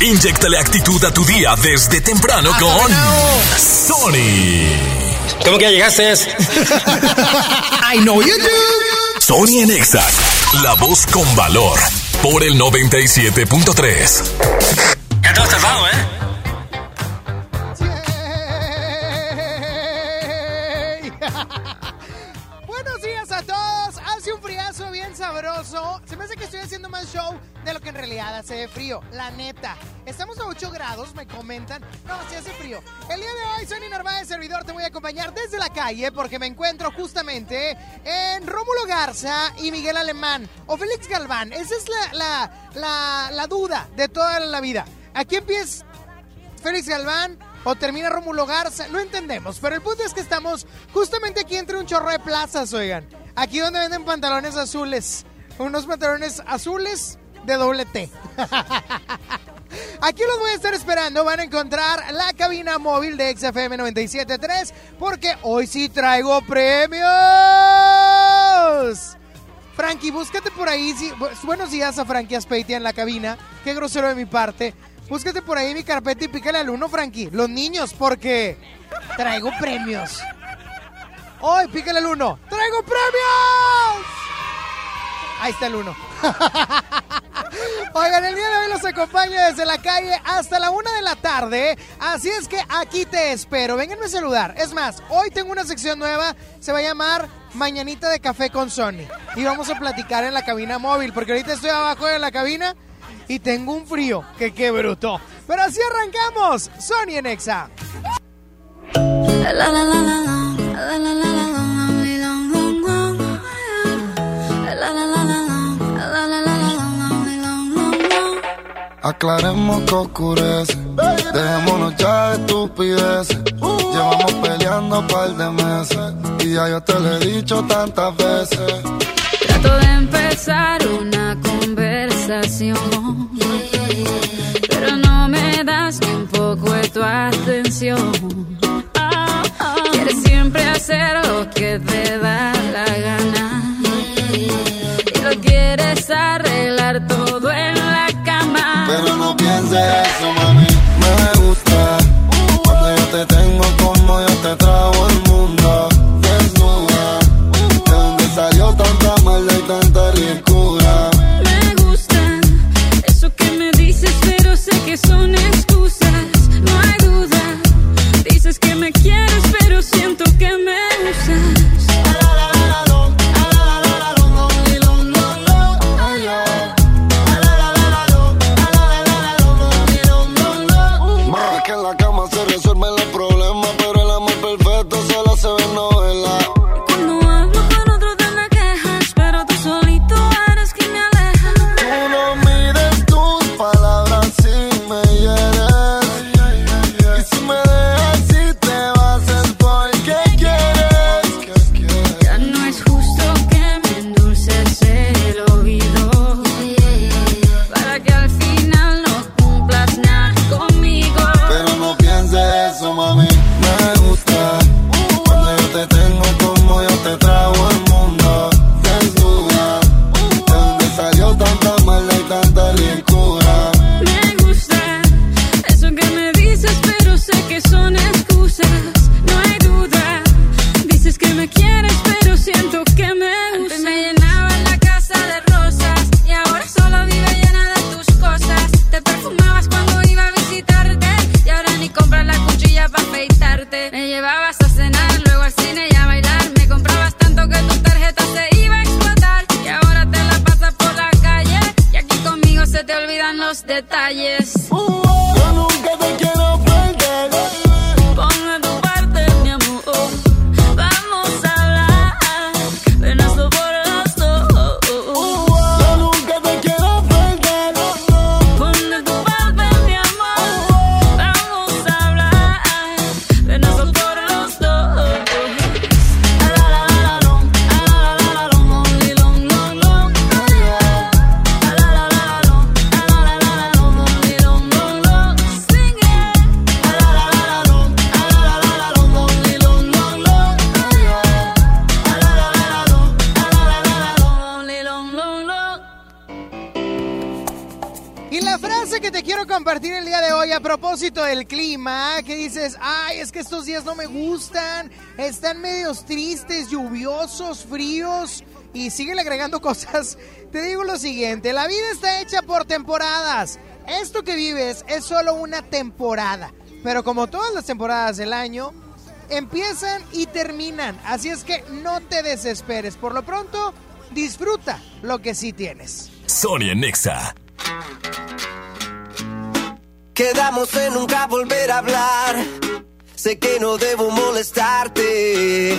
Inyectale actitud a tu día desde temprano con Sony. ¿Cómo que ya llegaste? I know you do. Sony en Exa, la voz con valor, por el 97.3. Ya te has tardado, ¿eh? Sabroso. Se me hace que estoy haciendo más show de lo que en realidad hace frío. La neta. Estamos a 8 grados, me comentan. No, sí hace frío. El día de hoy, Sonny Narváez, servidor, te voy a acompañar desde la calle porque me encuentro justamente en Rómulo Garza y Miguel Alemán. O Félix Galván. Esa es la, la, la, la duda de toda la vida. Aquí empieza Félix Galván o termina Rómulo Garza, no entendemos, pero el punto es que estamos justamente aquí entre un chorro de plazas, oigan. Aquí donde venden pantalones azules, unos pantalones azules de doble T. Aquí los voy a estar esperando, van a encontrar la cabina móvil de XFM 97.3 porque hoy sí traigo premios. Frankie, búscate por ahí. bu- buenos días a Frankie Aspeitia en la cabina. Qué grosero de mi parte. Búscate por ahí mi carpeta y pícale al uno, Frankie. Los niños, porque traigo premios. Hoy, pícale al uno. ¡Traigo premios! Ahí está el uno. Oigan, el día de hoy los acompaño desde la calle hasta la una de la tarde. Así es que aquí te espero. Vénganme a saludar. Es más, hoy tengo una sección nueva. Se va a llamar Mañanita de Café con Sony. Y vamos a platicar en la cabina móvil. Porque ahorita estoy abajo de la cabina y tengo un frío. Que qué bruto. Pero así arrancamos. Sony en Exa. Aclaremos que oscurece, dejémonos ya de estupideces. Llevamos peleando un par de meses y ya yo te lo he dicho tantas veces. Trato de empezar una conversación, pero no me das ni un poco de tu atención. Quieres siempre hacer lo que te da la gana y lo quieres arreglar todo en la cama. Pero no pienses eso, mami. Me gusta cuando yo te tengo como yo te trago el mundo. Desnuda, de donde salió tanta maldad y tanta ricura. Me gustan eso que me dices, pero sé que son excusas. Dices que me quieres, pero siento que me usas. Fríos, y siguen agregando cosas. Te digo lo siguiente, la vida está hecha por temporadas. Esto que vives es solo una temporada, pero como todas las temporadas del año, empiezan y terminan. Así es que no te desesperes. Por lo pronto, disfruta lo que sí tienes. Sonia Nexa. Quedamos en nunca volver a hablar. Sé que no debo molestarte.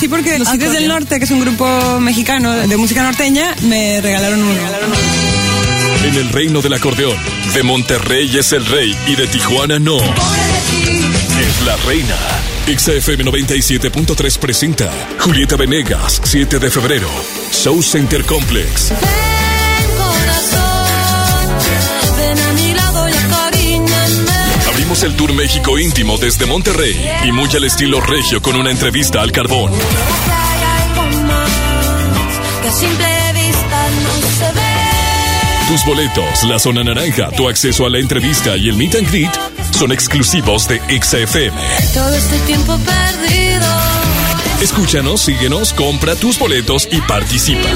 Conocí porque los Tigres del Norte, que es un grupo mexicano de música norteña, me regalaron uno. En el reino del acordeón, de Monterrey es el rey y de Tijuana no. Es la reina. XFM 97.3 presenta Julieta Venegas, 7 de febrero. Show Center Complex. El Tour México íntimo desde Monterrey y muy al estilo regio con una entrevista al carbón. Tus boletos, la zona naranja, tu acceso a la entrevista y el meet and greet son exclusivos de XFM. Todo este tiempo perdido. Escúchanos, síguenos, compra tus boletos y participa.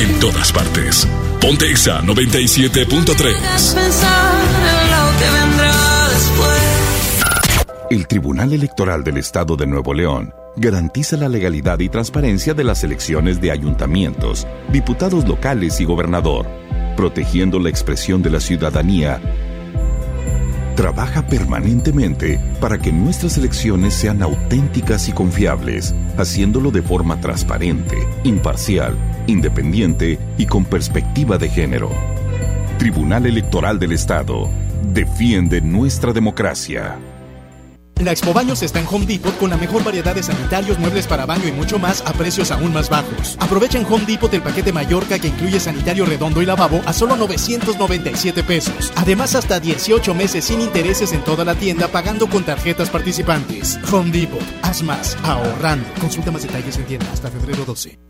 En todas partes. Ponte Exa 97.3. Puedes pensar en lo que vendrá después. El Tribunal Electoral del Estado de Nuevo León garantiza la legalidad y transparencia de las elecciones de ayuntamientos, diputados locales y gobernador, protegiendo la expresión de la ciudadanía. Trabaja permanentemente para que nuestras elecciones sean auténticas y confiables, haciéndolo de forma transparente, imparcial, independiente y con perspectiva de género. Tribunal Electoral del Estado. Defiende nuestra democracia. La Expo Baños está en Home Depot con la mejor variedad de sanitarios, muebles para baño y mucho más a precios aún más bajos. Aprovecha en Home Depot el paquete Mallorca que incluye sanitario redondo y lavabo a solo 997 pesos. Además, hasta 18 meses sin intereses en toda la tienda pagando con tarjetas participantes. Home Depot, haz más, ahorrando. Consulta más detalles en tienda hasta febrero 12.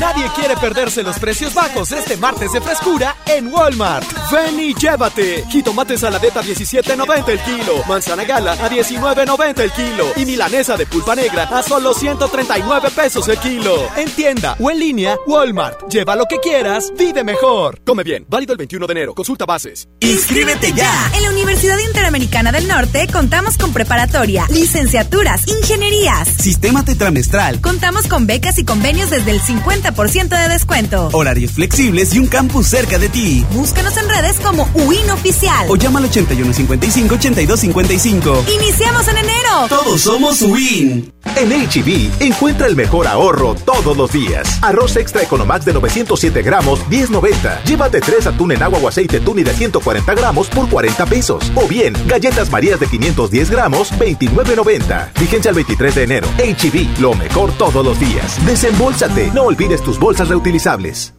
Nadie quiere perderse los precios bajos este martes de frescura en Walmart. Ven y llévate. Jitomate saladeta 17.90 el kilo. Manzana gala a 19.90 el kilo. Y milanesa de pulpa negra a solo 139 pesos el kilo. En tienda o en línea, Walmart. Lleva lo que quieras, vive mejor. Come bien. Válido el 21 de enero. Consulta bases. ¡Inscríbete ya! En la Universidad Interamericana del Norte contamos con preparatoria, licenciaturas, ingenierías, Sistema tetramestral. Contamos con becas y convenios desde el 50% de descuento. Horarios flexibles y un campus cerca de ti. Búscanos en redes como UIN Oficial. O llama al 8155-8255. Iniciamos en enero. Todos somos WIN. En HB, encuentra el mejor ahorro todos los días. Arroz extra Economax de 907 gramos, 10.90. Llévate tres atún en agua o aceite tuni de 140 gramos por 40 pesos. O bien, galletas marías de 510 gramos, 29.90. Vigencia el 23 de enero. HB, lo mejor todos los días. Desembolsate. No olvides tus bolsas reutilizables.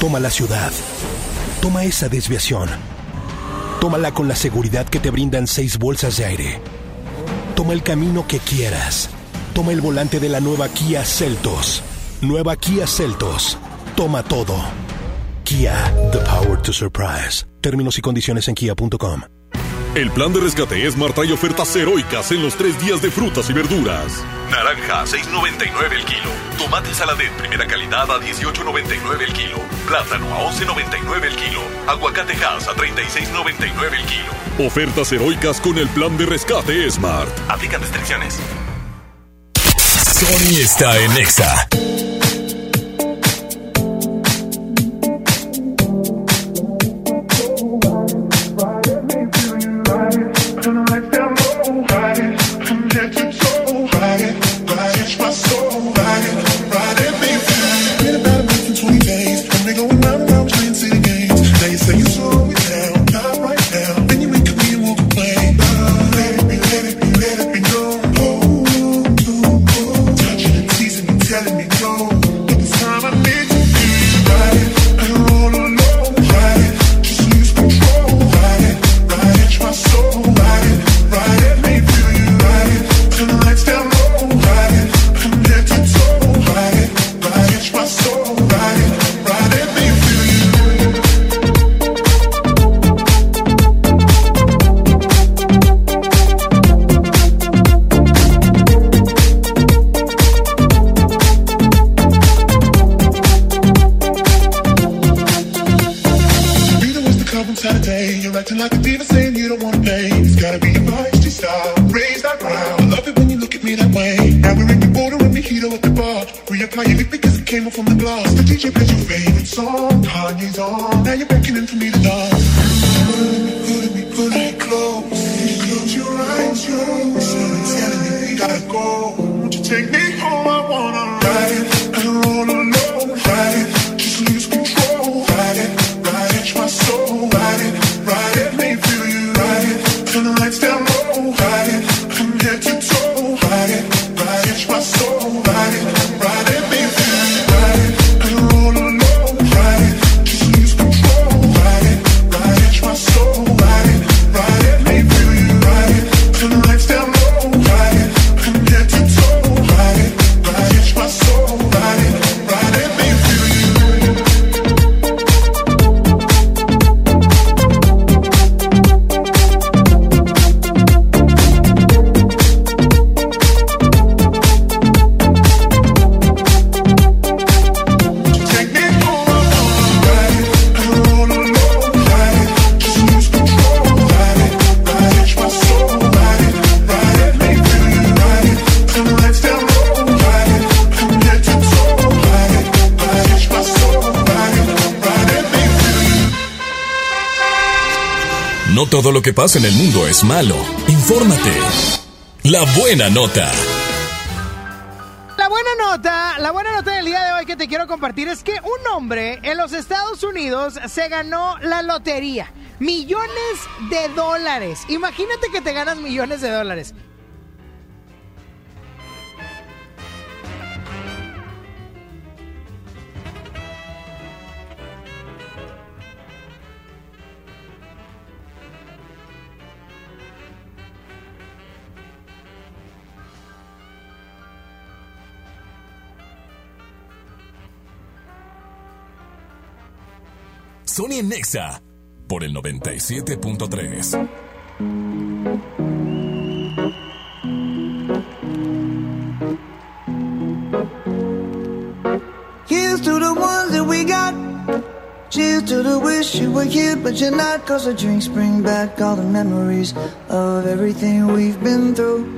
Toma la ciudad. Toma esa desviación. Tómala con la seguridad que te brindan seis bolsas de aire. Toma el camino que quieras. Toma el volante de la nueva Kia Celtos. Nueva Kia Celtos. Toma todo. Kia, the power to surprise. Términos y condiciones en kia.com. El plan de rescate Esmar trae ofertas heroicas en los tres días de frutas y verduras. Naranja a 6.99 el kilo. Tomate saladet primera calidad a 18.99 el kilo. Plátano a 11.99 el kilo. Aguacate Hass a 36.99 el kilo. Ofertas heroicas con el plan de rescate Smart. Aplican restricciones. Sony está en Nexa. En el mundo es malo. Infórmate. La buena nota. La buena nota, la buena nota del día de hoy que te quiero compartir es que un hombre en los Estados Unidos se ganó la lotería. Millones de dólares. Imagínate que te ganas millones de dólares. Sony Nexa por el 97.3. Here's to the ones that we got. Cheers to the wish you were here, but you're not. Cause the drinks bring back all the memories of everything we've been through.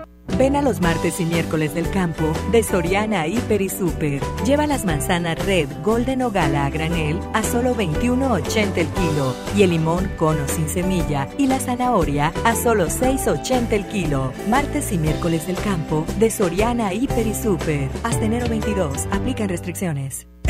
Ven a los martes y miércoles del campo de Soriana Hiper y Super. Lleva las manzanas Red, Golden o Gala a granel a solo 21.80 el kilo y el limón cono sin semilla y la zanahoria a solo 6.80 el kilo. Martes y miércoles del campo de Soriana Hiper y Super. Hasta enero 22. Aplican restricciones.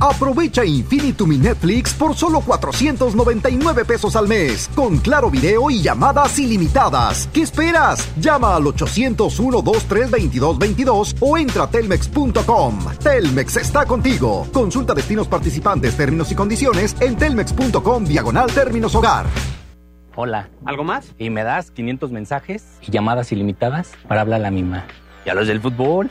Aprovecha Infinitum y Netflix por solo 499 pesos al mes, con claro video y llamadas ilimitadas. ¿Qué esperas? Llama al 801-232222 o entra a telmex.com. Telmex está contigo. Consulta destinos participantes, términos y condiciones en telmex.com diagonal términos hogar. Hola. ¿Algo más? Y me das 500 mensajes y llamadas ilimitadas para hablar a la misma. ¿Y a los del fútbol?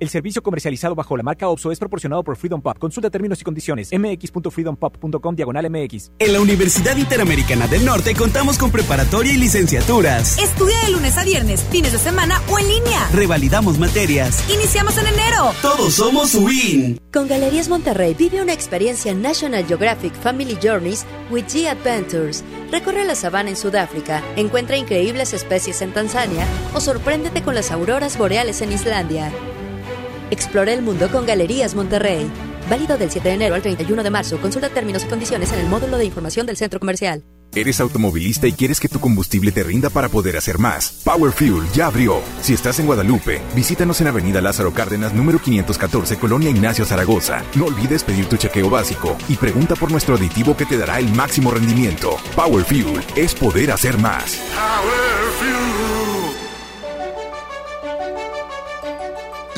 El servicio comercializado bajo la marca OPSO es proporcionado por Freedom Pop. Consulta términos y condiciones. mx.freedompop.com diagonal mx. En la Universidad Interamericana del Norte contamos con preparatoria y licenciaturas. Estudia de lunes a viernes, fines de semana o en línea. Revalidamos materias. Iniciamos en enero. Todos somos WIN. Con Galerías Monterrey vive una experiencia National Geographic Family Journeys with G Adventures. Recorre la sabana en Sudáfrica, encuentra increíbles especies en Tanzania o sorpréndete con las auroras boreales en Islandia. Explora el mundo con Galerías Monterrey. Válido del 7 de enero al 31 de marzo. Consulta términos y condiciones en el módulo de información del centro comercial. ¿Eres automovilista y quieres que tu combustible te rinda para poder hacer más? Power Fuel ya abrió. Si estás en Guadalupe, visítanos en Avenida Lázaro Cárdenas, número 514, Colonia Ignacio Zaragoza. No olvides pedir tu chequeo básico y pregunta por nuestro aditivo que te dará el máximo rendimiento. Power Fuel es poder hacer más.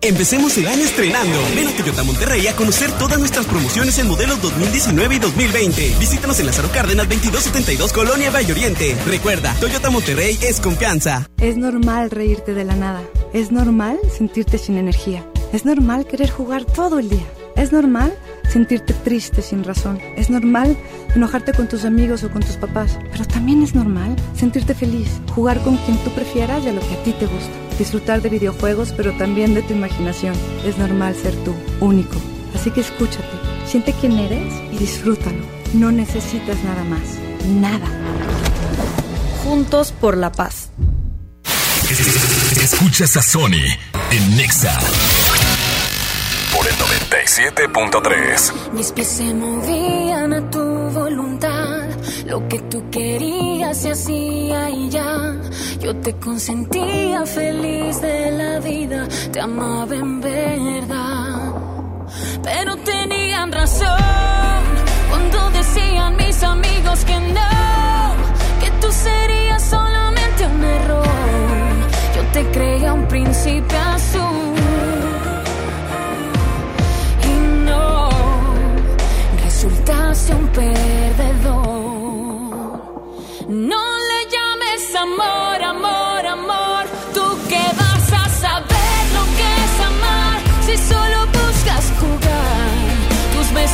Empecemos el año estrenando. Ven a Toyota Monterrey a conocer todas nuestras promociones en modelos 2019 y 2020. Visítanos en Lázaro Cárdenas 2272 Colonia Valle Oriente. Recuerda, Toyota Monterrey es confianza. Es normal reírte de la nada. Es normal sentirte sin energía. Es normal querer jugar todo el día. Es normal sentirte triste sin razón. Es normal enojarte con tus amigos o con tus papás. Pero también es normal sentirte feliz, jugar con quien tú prefieras y a lo que a ti te gusta. Disfrutar de videojuegos, pero también de tu imaginación. Es normal ser tú, único. Así que escúchate, siente quién eres y disfrútalo. No necesitas nada más. Nada. Juntos por la paz. Escuchas a Sony en Nexa por el 97.3. Mis pies se movían a tu voluntad. Lo que tú querías se hacía y ya. Yo te consentía feliz de la vida. Te amaba en verdad. Pero tenían razón cuando decían mis amigos que no. Que tú serías solamente un error. Yo te creía un príncipe azul. Y no un perdedor.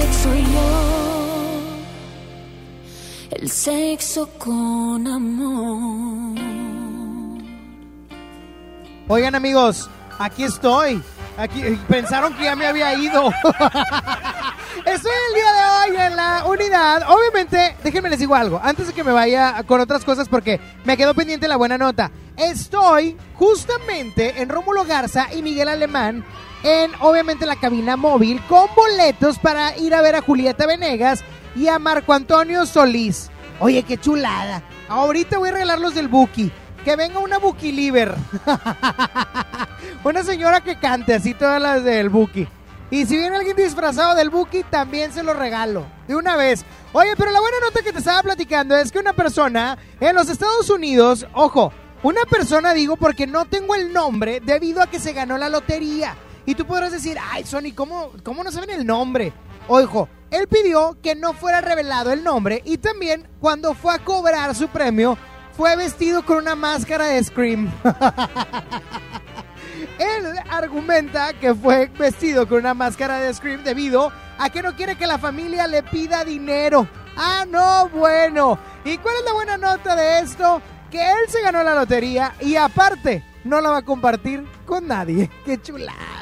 Sexo yo. El sexo con amor. Oigan amigos, aquí estoy. Aquí pensaron que ya me había ido. Estoy el día de hoy en la unidad. Obviamente, déjenme les digo algo. Antes de que me vaya con otras cosas, porque me quedó pendiente la buena nota. Estoy justamente en Rómulo Garza y Miguel Alemán. En obviamente la cabina móvil con boletos para ir a ver a Julieta Venegas y a Marco Antonio Solís. Oye, qué chulada. Ahorita voy a regalar los del Buki. Que venga una Buki Liver. una señora que cante así todas las del Buki. Y si viene alguien disfrazado del Buki, también se lo regalo. De una vez. Oye, pero la buena nota que te estaba platicando es que una persona en los Estados Unidos, ojo, una persona digo porque no tengo el nombre debido a que se ganó la lotería. Y tú podrás decir, ay, Sony, ¿cómo, cómo no saben el nombre? Ojo, él pidió que no fuera revelado el nombre y también cuando fue a cobrar su premio, fue vestido con una máscara de Scream. Él argumenta que fue vestido con una máscara de Scream debido a que no quiere que la familia le pida dinero. Ah, no, bueno. ¿Y cuál es la buena nota de esto? Que él se ganó la lotería y aparte no la va a compartir con nadie. ¡Qué chulada!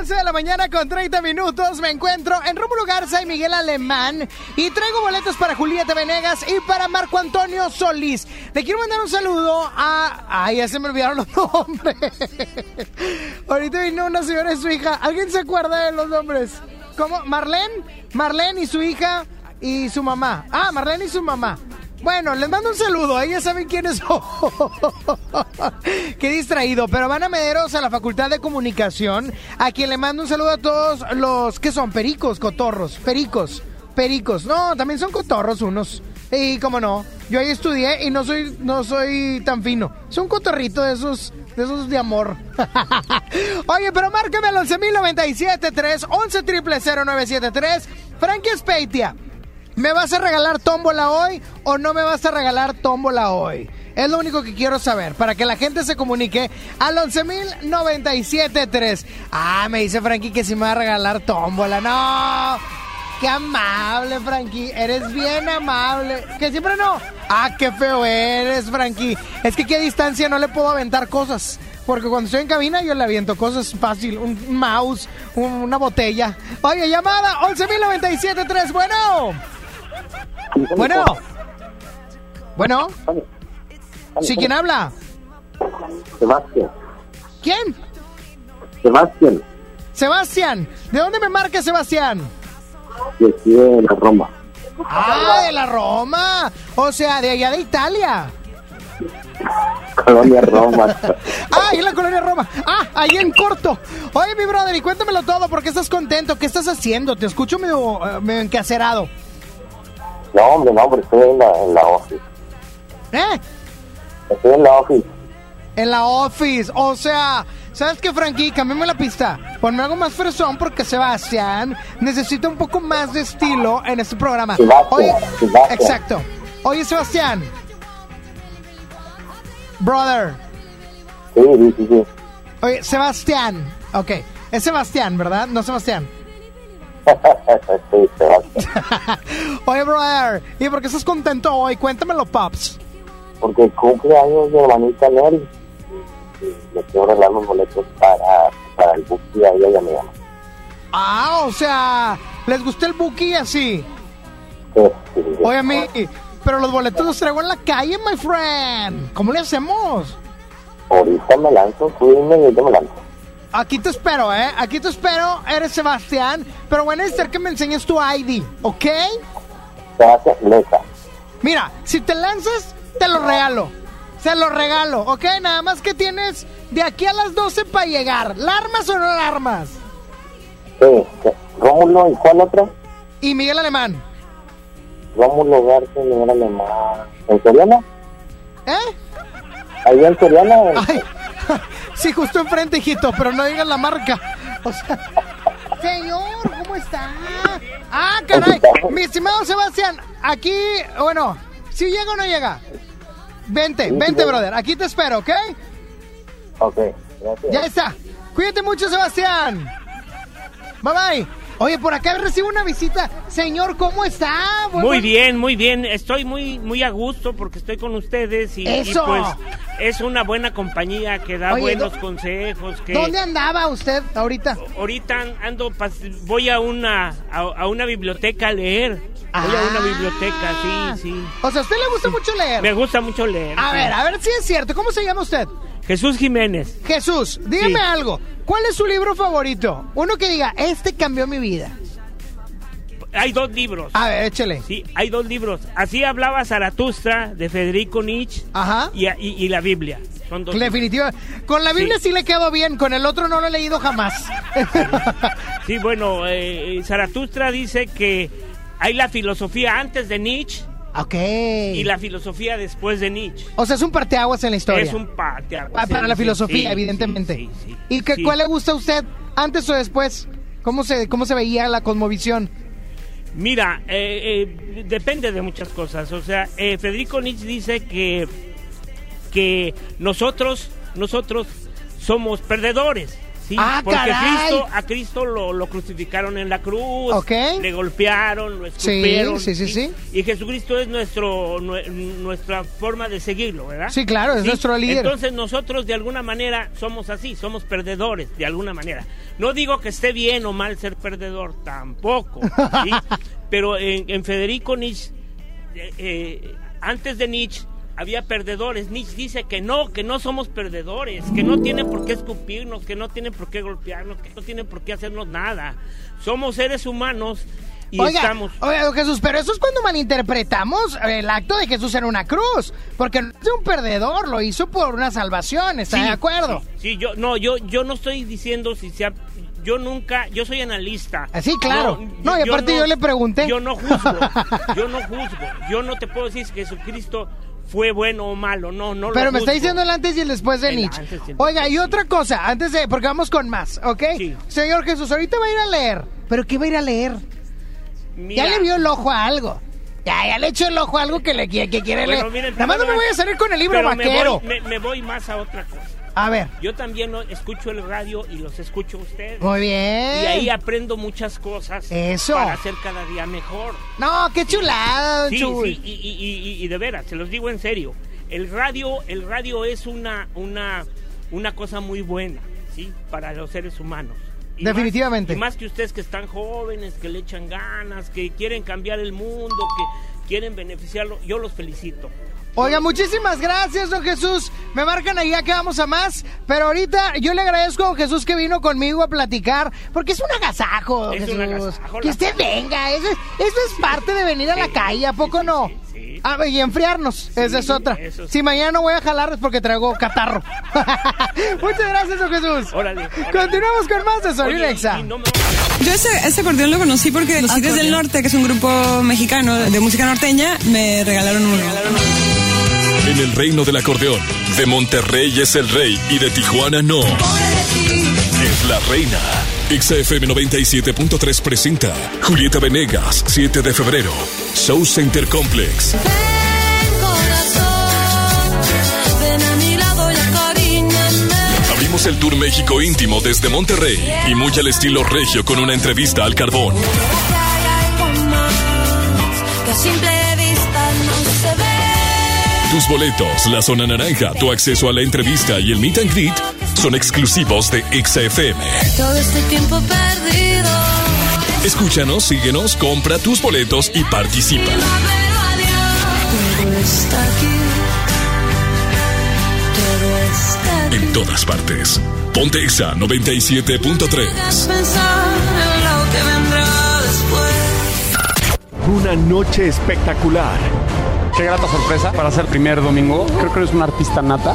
11 de la mañana con 30 minutos, me encuentro en Rómulo Garza y Miguel Alemán y traigo boletos para Julieta Venegas y para Marco Antonio Solís. Le quiero mandar un saludo a... Ay, ya se me olvidaron los nombres. Ahorita vino una señora y su hija. ¿Alguien se acuerda de los nombres? ¿Cómo? ¿Marlene? Marlene y su hija y su mamá. Ah, Marlene y su mamá. Bueno, les mando un saludo, ellas saben quiénes son. Qué distraído, pero van a Mederos a la Facultad de Comunicación, a quien le mando un saludo a todos los que son pericos, cotorros, pericos, pericos. No, también son cotorros unos. Y cómo no, yo ahí estudié y no soy, no soy tan fino. Soy un de esos, de esos de amor. Oye, pero márcame al 11.097.3, 11 0973 Frankie Speitia, ¿me vas a regalar tómbola hoy o no me vas a regalar tómbola hoy? Es lo único que quiero saber, para que la gente se comunique al 11.097.3. Ah, me dice Frankie que si me va a regalar tómbola. No, qué amable, Frankie. Eres bien amable. Que siempre no. Ah, qué feo eres, Frankie. Es que aquí a distancia no le puedo aventar cosas. Porque cuando estoy en cabina yo le aviento cosas fácil. Un mouse, un- una botella. Oye, llamada 11.097.3. Bueno. Bueno. Bueno. ¿Sí quién habla? Sebastián. ¿Quién? Sebastián, Sebastián. ¿De dónde me marca Sebastián? de aquí de la Roma. Ah, de la Roma. O sea, de allá de Italia. Colonia Roma. Ah, en la colonia Roma. Ah, ahí en corto. Oye, mi brother, y cuéntamelo todo. ¿Por qué estás contento? ¿Qué estás haciendo? Te escucho medio, eh, medio encacerado. No, hombre, no, hombre, estoy en la, en la office. ¿Eh? Estoy en la office. En la office. O sea, ¿sabes qué, Frankie? Cambiame la pista. Ponme algo más fresón porque Sebastián necesita un poco más de estilo en este programa. Sebastián, Oye, Sebastián. exacto. Oye, Sebastián. Brother. Sí, sí, sí, sí. Oye, Sebastián. Ok. Es Sebastián, ¿verdad? No Sebastián. Oye, brother. ¿Y por qué estás contento hoy? Cuéntamelo, Pops. Porque cumple años mi hermanita Nelly. Y Le quiero regalar los boletos para, para el bus y a ella y a mi mamá. Ah, o sea, ¿les gustó el Buki así? Sí, sí, sí. Oye, a mí, pero los boletos los traigo en la calle, my friend. ¿Cómo le hacemos? Ahorita me lanzo, cuídenme y ahorita me lanzo. Aquí te espero, ¿eh? Aquí te espero. Eres Sebastián. Pero voy a necesitar que me enseñes tu ID, ¿ok? Leza. Mira, si te lanzas, te lo regalo. Se lo regalo, ¿ok? Nada más que tienes de aquí a las 12 para llegar. ¿La armas o no la armas? Sí. Rómulo, ¿y cuál otro? Y Miguel Alemán. Rómulo García, Miguel Alemán. ¿En Soriana? ¿Eh? ¿Ahí en Soriana? Ay, sí, justo enfrente, hijito, pero no digas la marca. O sea, señor, ¿cómo está? Ah, caray, mi estimado Sebastián, aquí, bueno, si llega o no llega. Vente, Sí, vente, sí. brother, aquí te espero, ¿ok? Ok, gracias. Ya está. Cuídate mucho, Sebastián. Bye bye. Oye, por acá recibo una visita. Señor, ¿cómo está? Muy bien, muy bien. Estoy muy muy a gusto porque estoy con ustedes y, y ¡Eso! pues es una buena compañía que da Oye, buenos ¿dó- consejos. Que ¿Dónde andaba usted ahorita? Ahorita ando, voy a una a, a una biblioteca a leer. Voy a una biblioteca, sí, sí. O sea, ¿a usted le gusta mucho leer? Me gusta mucho leer. A sí. ver, a ver si es cierto. ¿Cómo se llama usted? Jesús Jiménez. Jesús, dígame Sí. algo. ¿Cuál es su libro favorito? Uno que diga, este cambió mi vida. Hay dos libros. A ver, échele. Sí, hay dos libros. Así hablaba Zaratustra de Federico Nietzsche Ajá. y, y- y la Biblia. Son dos Definitiva. Con la Biblia sí. le quedó bien, con el otro no lo he leído jamás. Sí, bueno, eh, Zaratustra dice que hay la filosofía antes de Nietzsche ok. y la filosofía después de Nietzsche. O sea, es un parteaguas en la historia. Es un parteaguas. Ah, para la filosofía, sí, evidentemente. sí, sí, ¿Y sí. cuál le gusta a usted, antes o después? ¿Cómo se, cómo se veía la cosmovisión? Mira, eh, eh, depende de muchas cosas. O sea, eh, Federico Nietzsche dice que, que nosotros, nosotros somos perdedores. ¿Sí? ¡Ah, Porque caray! Cristo, a Cristo lo, lo crucificaron en la cruz, Ok. le golpearon, lo escupieron. sí, sí, y- sí. Y Jesucristo es nuestro, nue- nuestra forma de seguirlo, ¿verdad? Sí, claro, es nuestro líder. Entonces nosotros de alguna manera somos así, somos perdedores, de alguna manera. No digo que esté bien o mal ser perdedor, tampoco. ¿sí? Pero en, en Federico Nietzsche, eh, eh, antes de Nietzsche, había perdedores. Nietzsche dice que no, que no somos perdedores, que no tienen por qué escupirnos, que no tienen por qué golpearnos, que no tienen por qué hacernos nada. Somos seres humanos y oiga, estamos... oiga, Jesús, pero eso es cuando malinterpretamos el acto de Jesús en una cruz. Porque no es un perdedor, lo hizo por una salvación, ¿está Sí, de acuerdo? Sí, yo no, yo yo no estoy diciendo si sea yo nunca, yo soy analista. Ah, sí, claro. No, y aparte yo le pregunté. Yo no juzgo. yo no juzgo. Yo no te puedo decir si Jesucristo fue bueno o malo. No, no lo Pero me está diciendo el antes y el después de El Nietzsche. antes y el Oiga, y otra cosa, antes de, porque vamos con más, ¿ok? Señor Jesús, ahorita va a ir a leer. ¿Pero qué va a ir a leer? Mira. Ya le vio el ojo a algo. Ya, ya le echó el ojo a algo que, le, que, que quiere Bueno, leer. miren, Nada más no me voy a salir con el libro me vaquero. voy- Me, me voy más a otra cosa. A ver. Yo también ¿no? escucho el radio y los escucho a ustedes. Muy bien. Y ahí aprendo muchas cosas. Eso. Para ser cada día mejor. No, qué chulada, Sí, sí, y, y- y- y de veras, se los digo en serio. El radio, el radio es una, una, una cosa muy buena, ¿sí? Para los seres humanos. Y Definitivamente. Más, y más que ustedes que están jóvenes, que le echan ganas, que quieren cambiar el mundo, que quieren beneficiarlo, yo los felicito. Oiga, muchísimas gracias, don Jesús. Me marcan ahí que vamos a más. Pero ahorita yo le agradezco a don Jesús que vino conmigo a platicar. Porque es un agasajo, don Es Jesús. un agasajo, que usted venga. Eso, es- eso es parte de venir a la calle, ¿a poco no? Ah, y enfriarnos, esa es otra. Si mañana no voy a jalar es porque traigo catarro. Muchas gracias, don Jesús. Órale. Continuamos con más de Soy Nexa. Yo ese, ese acordeón lo conocí porque los Tigres del Norte, que es un grupo mexicano de música norteña, me regalaron uno. En el reino del acordeón, de Monterrey es el rey y de Tijuana no. Es la reina. XFM 97.3 presenta Julieta Venegas, 7 de febrero. Show Center Complex. Ven a mi lado y acaríñame. Abrimos el Tour México íntimo desde Monterrey y muy al estilo regio con una entrevista al carbón. Tus boletos, la zona naranja, tu acceso a la entrevista y el meet and greet son exclusivos de XFM. Todo este tiempo perdido. Escúchanos, síguenos, compra tus boletos y participa. Todo está aquí. Todo está aquí. En todas partes. Ponte Exa 97.3. Hagas pensar en lo que vendrá después. Una noche espectacular. Qué grata sorpresa para ser primer domingo. Creo que eres una artista nata.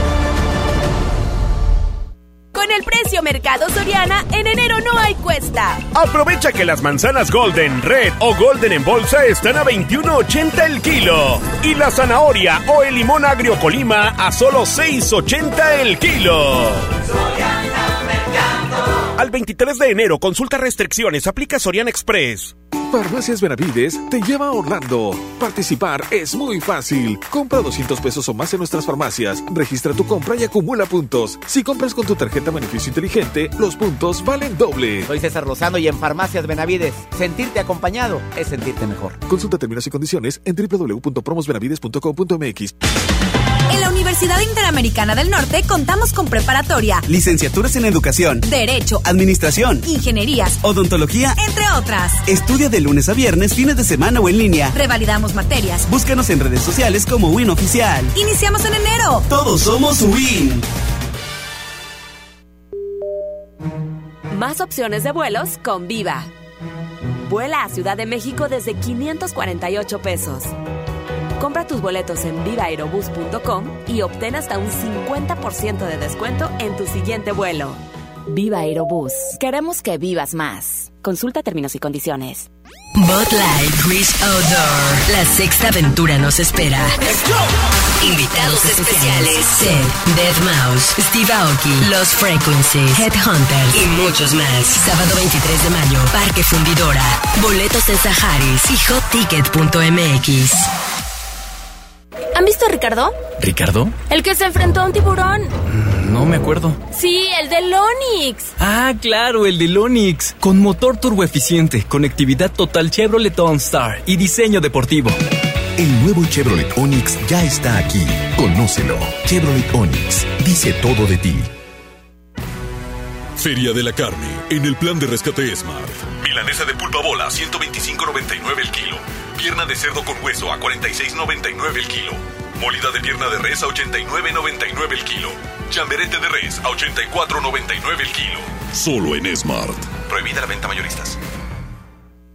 Con el precio Mercado Soriana, en enero no hay cuesta. Aprovecha que las manzanas Golden, Red o Golden en bolsa están a 21.80 el kilo. Y la zanahoria o el limón agrio Colima a solo 6.80 el kilo. Al 23 de enero, consulta restricciones, aplica Soriana Express. Farmacias Benavides te lleva a Orlando. Participar es muy fácil. Compra 200 pesos o más en nuestras farmacias. Registra tu compra y acumula puntos. Si compras con tu tarjeta beneficio inteligente, los puntos valen doble. Soy César Lozano y en Farmacias Benavides, sentirte acompañado es sentirte mejor. Consulta términos y condiciones en www.promosbenavides.com.mx. En la Universidad Interamericana del Norte contamos con preparatoria, Licenciaturas en Educación, Derecho, Administración, Ingenierías, Odontología. entre otras. Estudia de lunes a viernes, fines de semana o en línea. Revalidamos materias. Búscanos en redes sociales como Win Oficial. Iniciamos en enero. Todos somos Win. Más opciones de vuelos con Viva. Vuela a Ciudad de México desde 548 pesos. Compra tus boletos en vivaerobus.com y obtén hasta un 50% de descuento en tu siguiente vuelo. Viva Aerobús. Queremos que vivas más. Consulta términos y condiciones. Bud Light Cruise Outdoor. La sexta aventura nos espera. Invitados especiales: Seth, Dead Mouse, Steve Aoki, Los Frequencies, Headhunters y muchos más. Sábado 23 de mayo, Parque Fundidora. Boletos en Saharis y hotticket.mx. ¿Han visto a Ricardo? ¿Ricardo? El que se enfrentó a un tiburón. Mm, no me acuerdo. Sí, el del Onix. Ah, claro, el del Onix. Con motor turboeficiente, conectividad total Chevrolet OnStar y diseño deportivo. El nuevo Chevrolet Onix ya está aquí. Conócelo. Chevrolet Onix. Dice todo de ti. Feria de la carne. En el plan de rescate Smart. Milanesa de pulpa bola, 125.99 el kilo. Pierna de cerdo con hueso a 46.99 el kilo. Molida de pierna de res a 89.99 el kilo. Chamberete de res a 84.99 el kilo. Solo en Smart. Prohibida la venta mayoristas.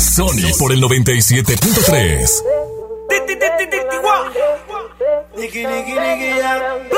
Sony por el 97.3. Nigga, nigga, nigga, yeah.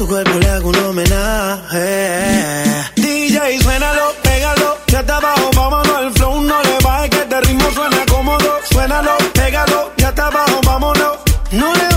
tu cuerpo le hago un homenaje. DJ, suénalo, pégalo, ya está abajo, vámonos al flow, no le bajes que este ritmo suena cómodo. Suénalo, pégalo, ya está abajo, vámonos. No le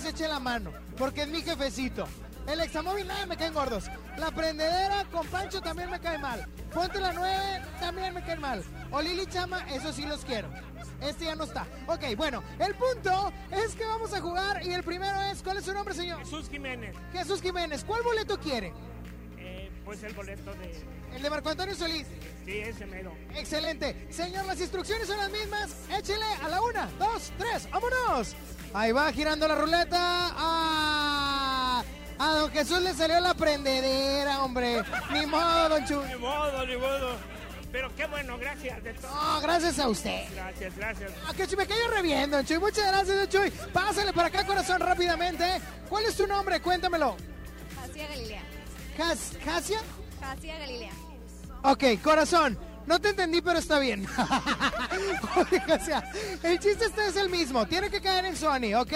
les eché la mano, porque es mi jefecito. El examóvil, nada, me caen gordos. La prendedera con Pancho también me cae mal. Ponte la 9, también me cae mal. O Lili Chama, eso sí los quiero. Este ya no está. Ok, bueno, el punto es que vamos a jugar y el primero es, ¿cuál es su nombre, señor? Jesús Jiménez. Jesús Jiménez, ¿cuál boleto quiere? Eh, pues el boleto de... El de Marco Antonio Solís. Sí, ese mero. Excelente. Señor, las instrucciones son las mismas. Échele a la una, dos, tres, vámonos. Ahí va girando la ruleta. A don Jesús le salió la prendedera, hombre. Ni modo, don Chuy. Ni modo, ni modo. Pero qué bueno, gracias. De todo. No, gracias a usted. Gracias, gracias. Ah, que me cayó re bien, don Chuy. Muchas gracias, don Chuy. Pásale para acá, corazón, rápidamente. ¿Cuál es tu nombre? Cuéntamelo. Jasia Galilea. ¿Jas ¿Jasia? Jasia Galilea. Ok, corazón. No te entendí, pero está bien. o sea, el chiste este es el mismo. Tiene que caer en Sony, ¿ok?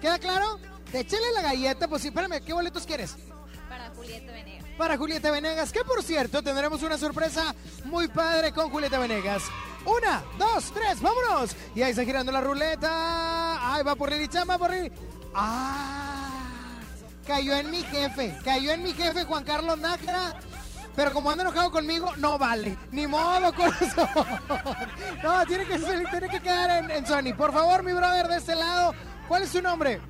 ¿Queda claro? Échale la galleta, pues sí, espérame, ¿qué boletos quieres? Para Julieta Venegas. Para Julieta Venegas, que por cierto tendremos una sorpresa muy padre con Julieta Venegas. Una, dos, tres, vámonos. Y ahí está girando la ruleta. Ahí va por Lili Chamba, por Lili. Ah, cayó en mi jefe, cayó en mi jefe Juan Carlos Nájera. Pero como anda enojado conmigo, no vale. Ni modo, corazón. No, tiene que, tiene que quedar en, en Sony. Por favor, mi brother de este lado. ¿Cuál es su nombre?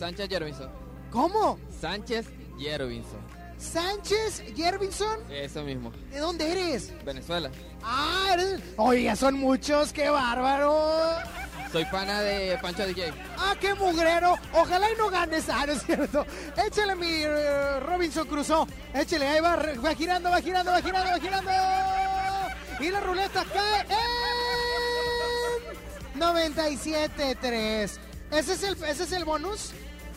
Sánchez Jervinson. ¿Cómo? Sánchez Jervinson. ¿Sánchez Jervinson? Eso mismo. ¿De dónde eres? Venezuela. Ah, eres... Oiga, son muchos, qué bárbaro. Soy pana de Pancho DJ. Ah, qué mugrero. Ojalá y no ganes. Ah, no es cierto. Échale mi uh, Robinson Crusoe. Échale, ahí va, va girando, va girando, va girando, va girando. Y la ruleta cae en 97.3. ¿Ese es el, ese es el bonus?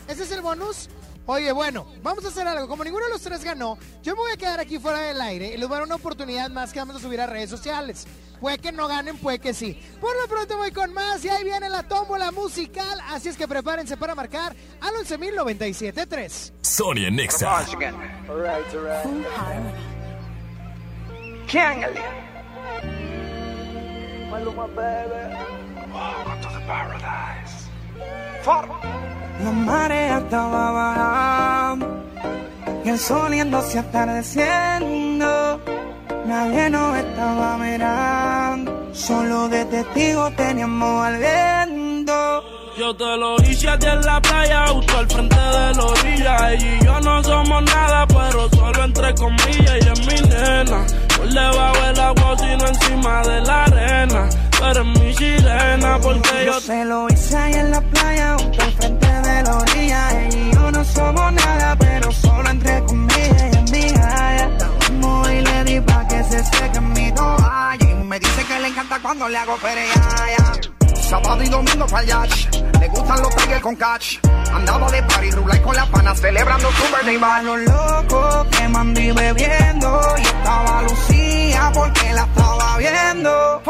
¿Ese es el bonus? Oye, bueno, vamos a hacer algo. Como ninguno de los tres ganó, yo me voy a quedar aquí fuera del aire y les voy a dar una oportunidad más que vamos a subir a redes sociales. Puede que no ganen, puede que sí. Por lo pronto voy con más y ahí viene la tómbola musical. Así es que prepárense para marcar al 11.097.3. Sonia Nexa. Maluma, baby. Welcome to the paradise. La marea estaba bajando y el sol yéndose atardeciendo. Nadie nos estaba mirando, solo de testigo teníamos al viento. Yo te lo hice a ti en la playa, justo al frente de la orilla. Ella y yo no somos nada, pero solo entre comillas. Y es mi nena, por debajo del agua, sino encima de la arena. Eres mi sirena, porque yo... Yo se lo hice ahí en la playa, justo al frente de la orilla. Ella y yo no somos nada, pero solo entre comillas. Y gaya. Vamos y le di pa' que se seque mi toalla. Y me dice que le encanta cuando le hago pereaya. Sábado y domingo para yacht. Le gustan los tigres con catch. Andaba de party, rulay con las panas, celebrando su birthday A los locos que me bebiendo. Y estaba Lucía porque la estaba viendo.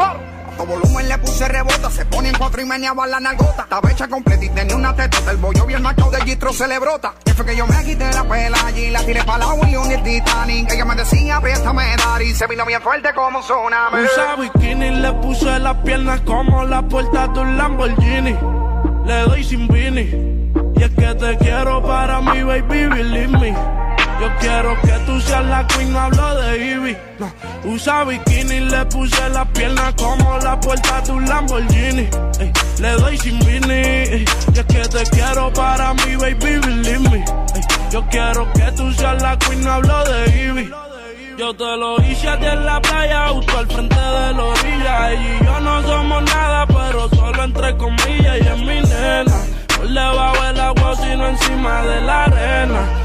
A volumen le puse rebota, se pone en cuatro y meneaba la nalgota. Estaba hecha completa y tenía una tetota. El bollo bien macho de Gistro se le brota. Que fue que yo me quité la pela allí, la tiré para la William y Titanic. Ella me decía, dar y se vino bien fuerte como un tsunami. Usa bikini, le puse las piernas como la puerta de un Lamborghini. Le doy sin vini. Y es que te quiero para mi baby, believe me. Yo quiero que tú seas la queen, no hablo de Ivy. No. Usa bikini, le puse las piernas como la puerta de un Lamborghini. Ey, le doy sin vini. Ey, y es que te quiero para mi baby, believe me. Yo quiero que tú seas la queen, no hablo de Ivy. Yo te lo hice a ti en la playa, justo al frente de la orilla. Ella y yo no somos nada, pero solo entre comillas. Y es mi nena, por debajo del agua, sino encima de la arena.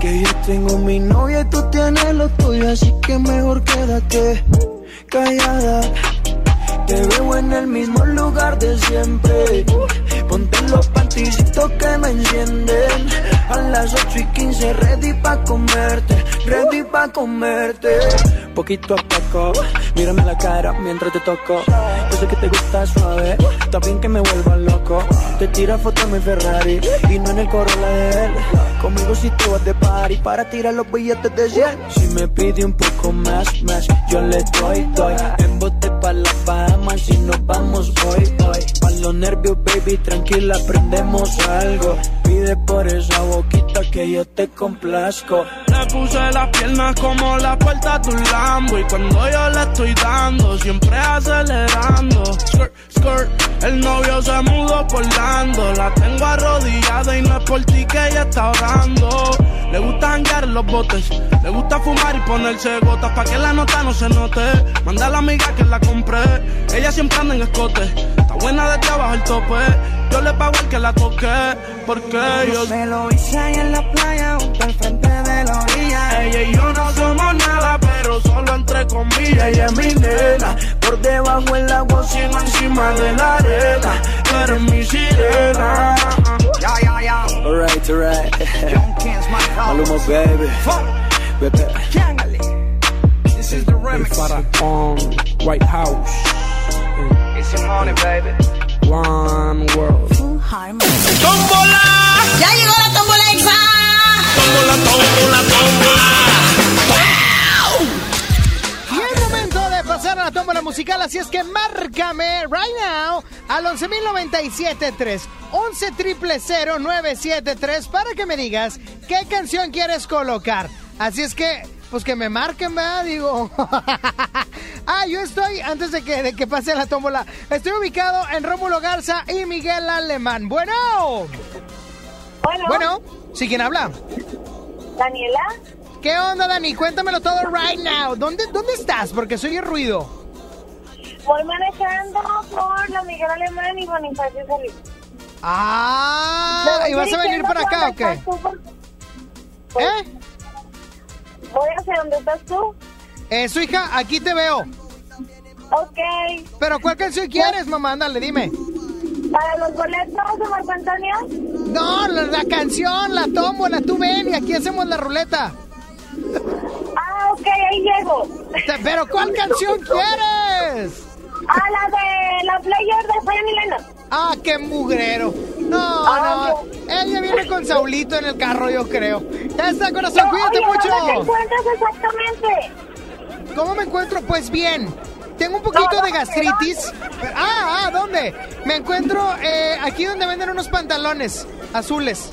Que yo tengo mi novia y tú tienes lo tuyo, así que mejor quédate callada. Te veo en el mismo lugar de siempre. Ponte los panticitos que me encienden. A las 8 y 15 ready pa' comerte, ready pa' comerte. Poquito a poco, mírame la cara mientras te toco. Yo sé que te gusta suave, también que me vuelva loco. Te tira foto en mi Ferrari y no en el Corolla de él. Conmigo si tú vas de party para tirar los billetes de 100. Si me pide un poco más, más, yo le doy, doy. En bote pa' la Bahamas y nos vamos hoy, hoy. Pa' los nervios, baby, tranquila, aprendemos algo. Pide por esa boquita que yo te complazco. Le puse las piernas como la puerta de un Lambo Y cuando yo le estoy dando, siempre acelerando. Skirt, skirt, el novio se mudó por Lando. La tengo arrodillada y no es por ti que ella está orando. Le gusta janguear en los botes Le gusta fumar y ponerse gotas Pa' que la nota no se note. Manda a la amiga que la compré Ella siempre anda en escote. Está buena de abajo el tope Yo le pago el que la toque Porque yo... Me lo hice ahí en la playa, junto al frente de la orilla. Ella y yo no somos nada, pero solo entre comillas. Ella es mi nena, por debajo el agua, sino encima de la arena. Tú eres mi sirena. Ya, ya, ya. Alright, alright. Maluma, baby. Bebé. This is the remix. Faraón, White House, It's your money, baby. One World. ¡Tómbola! ¡Ya llegó la tómbola exa! ¡Tómbola, tómbola, Y es momento de pasar a la tómbola musical, así es que márcame right now al 11.097.3, 11 973 para que me digas qué canción quieres colocar. Así es que, pues que me marquen, ¿verdad? Digo. ah, yo estoy, antes de que, de que pase la tómbola, estoy ubicado en Rómulo Garza y Miguel Alemán. Bueno. Bueno. Bueno, ¿sí quién habla? Daniela. ¿Qué onda, Dani? Cuéntamelo todo right now. ¿Dónde, dónde estás? Porque soy el ruido. Voy manejando por la Miguel Alemán y Bonifacio Solís. Ah, ¿y vas a venir para acá o qué? ¿Eh? Voy hacia donde estás tú. Su hija, aquí te veo. Ok. ¿Pero cuál canción quieres, mamá? Ándale, dime. ¿Para los boletos de Marco Antonio? No, la, la canción, la tómbola, tú ven y aquí hacemos la ruleta. Ah, ok, ahí llego. ¿Pero cuál canción quieres? Ah, la de la player de y Lennon. Ah, qué mugrero. No, Ah, no. Ella viene con Saulito en el carro, yo creo. Ya está, corazón, No, cuídate oye, mucho. ¿dónde te encuentras exactamente? ¿Cómo me encuentro? Pues bien. Tengo un poquito No, de gastritis. Ah, ah, ¿dónde? Me encuentro eh, aquí donde venden unos pantalones azules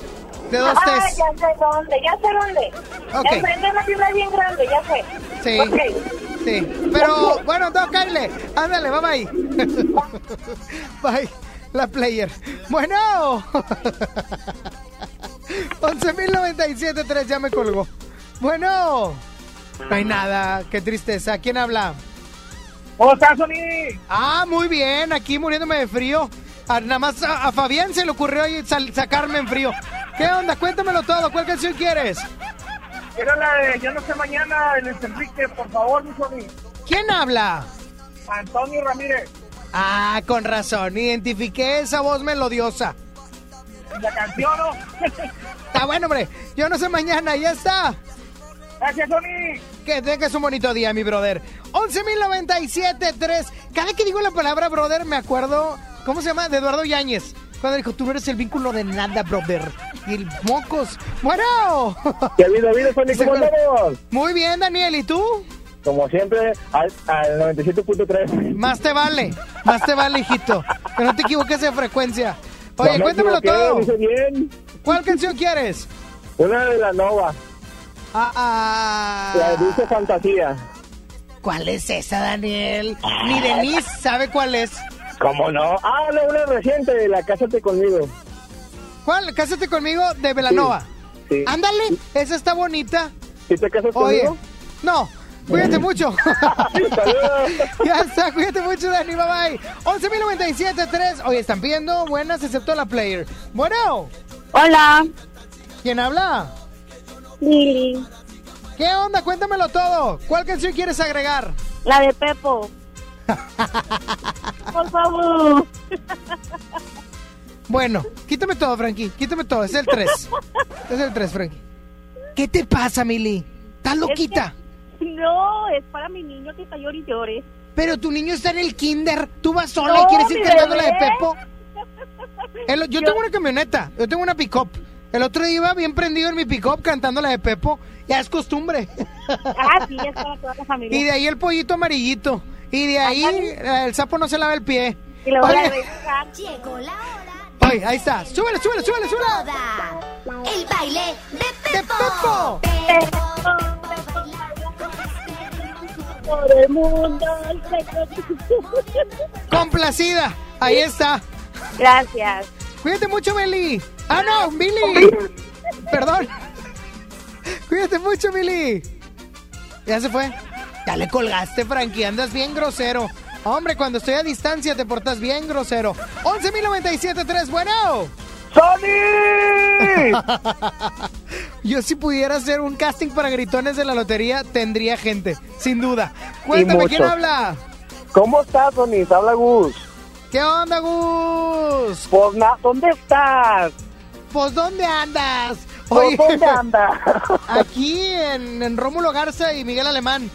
de dos ah, ya sé dónde, ya sé dónde. Ok. Enfrente una tienda bien grande, ya sé. Sí. Ok. Sí. Pero bueno, no, Kyle. Ándale, bye bye. bye. La player. Bueno. 11.097.3 ya me colgó. Bueno. No hay nada. Qué tristeza. ¿Quién habla? ¿Cómo estás, Sony? Ah, muy bien. Aquí muriéndome de frío. Ah, nada más a, a Fabián se le ocurrió sacarme en frío. ¿Qué onda? Cuéntamelo todo. ¿Cuál canción quieres? Era la de Yo no sé mañana, Luis Enrique, por favor, mi Sony. ¿Quién habla? Antonio Ramírez. Ah, con razón. Identifiqué esa voz melodiosa. La canción, ¿no? Está bueno, hombre. Yo no sé mañana, ya está. Gracias, Sony. Que tengas un bonito día, mi brother. 11.097.3. Cada que digo la palabra brother, me acuerdo. ¿Cómo se llama? De Eduardo Yáñez. Cuando dijo, tú no eres el vínculo de nada, brother. Y el mocos. Bueno. ¿Qué ha habido, ha habido, Sony? ¿Cómo andamos? Muy bien, Daniel. ¿Y tú? Como siempre, al, al 97.3. Más te vale. Más te vale, hijito. Que no te equivoques de frecuencia. Oye, No me cuéntamelo todo. bien. ¿Cuál canción quieres? Una de la Nova, Ah, ah. la Dulce Fantasía. ¿Cuál es esa, Daniel? Ni Denise sabe cuál es. ¿Cómo no? Ah, no, una reciente, de la Cásate conmigo. ¿Cuál? Cásate conmigo de Velanova. Sí. Ándale, esa está bonita. ¿Sí te casas Oye, conmigo? no, cuídate mucho. Saludos. ya está, cuídate mucho, Dani, bye bye. 11.097.3. Oye, están viendo buenas, excepto la player. Bueno. Hola. ¿Quién habla? Lili. ¿Qué onda? Cuéntamelo todo. ¿Cuál canción quieres agregar? La de Pepo. Por favor. Bueno, quítame todo, Frankie. Quítame todo. Es el 3. Es el 3, Frankie. ¿Qué te pasa, Mili? ¿Estás loquita? No, es para mi niño que está llorando y llore. Pero tu niño está en el kinder. Tú vas sola No, y quieres ir mi cargando la de. Pepo. El- yo tengo una camioneta. Yo tengo una pick-up. El otro día iba bien prendido en mi pick-up cantando la de Pepo. Ya es costumbre. Ah, sí, es para toda la familia. Y de ahí el pollito amarillito. Y de ahí eh, el sapo no se lava el pie. Y la Oye, de- Llegó la hora oye, ahí está. Súbele, súbele, súbele, súbele. El baile de ¡De Pepo! Por el mundo. Complacida. Ahí está. Gracias. Cuídate mucho, Meli. Ah, no, Billy. Perdón. Cuídate mucho, Billy. Ya se fue. Ya le colgaste, Frankie. Andas bien grosero. Hombre, cuando estoy a distancia te portas bien grosero. 11.097.3, bueno. ¡Sony! Yo si pudiera hacer un casting para gritones de la lotería, tendría gente, sin duda. Cuéntame, ¿quién habla? ¿Cómo estás, Sonis? Habla Gus. ¿Qué onda, Gus? Pues, na- ¿dónde estás? Pues, ¿dónde andas? Pues, ¿dónde andas? Aquí en, en Rómulo Garza y Miguel Alemán.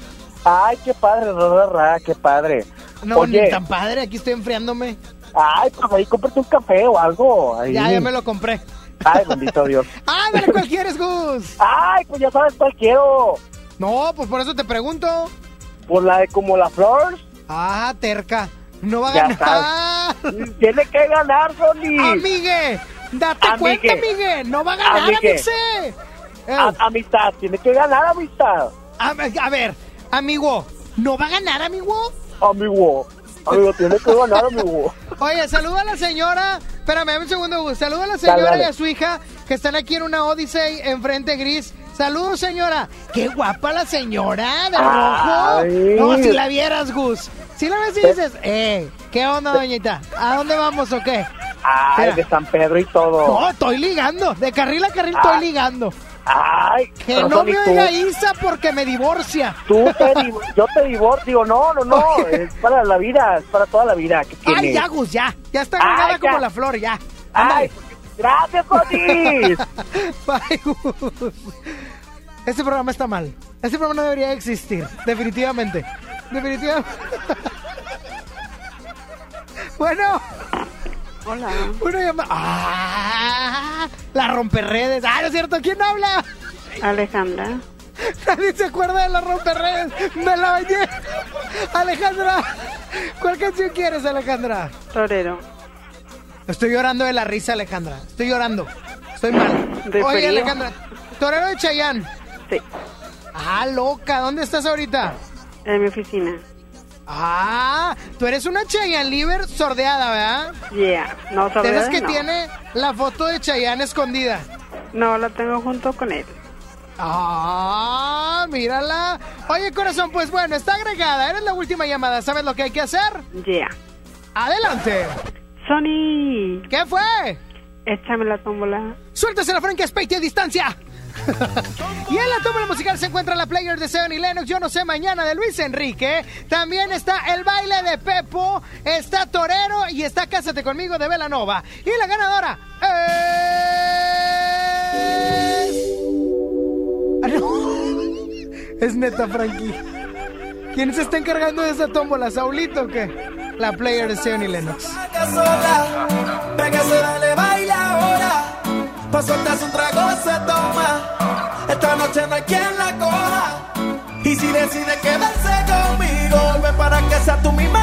Ay, qué padre, ra, ra, ra, qué padre. No, Oye, ni tan padre, aquí estoy enfriándome. ay, pues ahí cómprate un café o algo. Ahí. Ya, ya me lo compré. Ay, bendito Dios. Ándale, ¿cuál quieres, Gus? Ay, pues ya sabes cuál quiero. No, pues por eso te pregunto. Pues la de como la flor. Ah, terca. No va a Ya ganar. Tiene que ganar, Sony. Amigue, date Amigue. cuenta, amigue. No va a ganar, Amigue. amixe. Eh, A- amistad, tiene que ganar amistad. a, a ver, amigo, ¿no va a ganar, amigo? Amigo, amigo, tiene que ganar, amigo. Oye, saluda a la señora. Espérame, un segundo, Gus. Saluda a la señora Dale, dale. y a su hija que están aquí en una Odyssey enfrente gris. Saludos, señora. Qué guapa la señora de Ay. rojo. No, si la vieras, Gus. Si la ves y dices, eh, ¿qué onda, doñita? ¿A dónde vamos o qué? Ay, Mira. de San Pedro y todo. No, estoy ligando. De carril a carril estoy ligando. Ay, Que no me tú- oiga Isa porque me divorcia. Tú te div- yo te divorcio, no, no, no, es para la vida, es para toda la vida. ¿Qué Ay, ya, Gus, ya. Ya está regada ya. como la flor, ya. Ay, gracias, Sony. Bye, Gus. Este programa está mal. Este programa no debería existir. Definitivamente. Definitivamente. bueno. Hola. Una llamada. ¡Ah! La romperredes. ¡Ah, no es cierto! ¿Quién habla? Alejandra. Nadie se acuerda de la romperredes. Me la bañé. Alejandra. ¿Cuál canción quieres, Alejandra? Torero. Estoy llorando de la risa, Alejandra. Estoy llorando. Estoy mal. De Oye, frío. Alejandra. Torero de Chayán. Sí. Ah, loca. ¿Dónde estás ahorita? En mi oficina. Ah, tú eres una Chayanne Liver sordeada, ¿verdad? Yeah. No, Eres sobre que no. tiene la foto de Chayanne escondida. No, la tengo junto con él. Ah, mírala. Oye, corazón, pues bueno, está agregada. Eres la última llamada. ¿Sabes lo que hay que hacer? Yeah. Adelante. Sony. ¿Qué fue? Échame la tómbola. Suéltase la Frankie Spate a distancia. y en la tómbola musical se encuentra la player de Seven y Lennox, Yo no sé mañana de Luis Enrique. También está el baile de Pepo, está Torero y está Cásate conmigo de Velanova. Y la ganadora es. Ah. Es neta, Frankie. ¿Quién se está encargando de esa tómbola? ¿Saulito o qué? La player de Seven y Lennox. dale, baila ahora. Un trago se toma. Esta noche no hay quien la coja. Y si decide quedarse conmigo, ven para que sea tú misma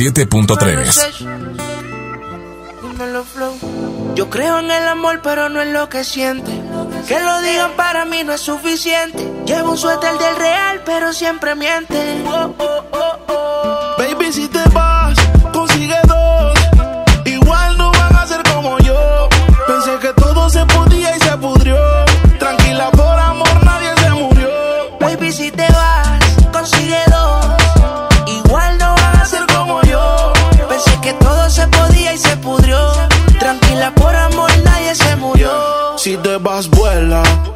97.3. Dímelo, Flow. Yo creo en el amor, pero no en lo que siente. Que lo digan para mí no es suficiente. Llevo un suéter del real, pero siempre miente. Oh, oh.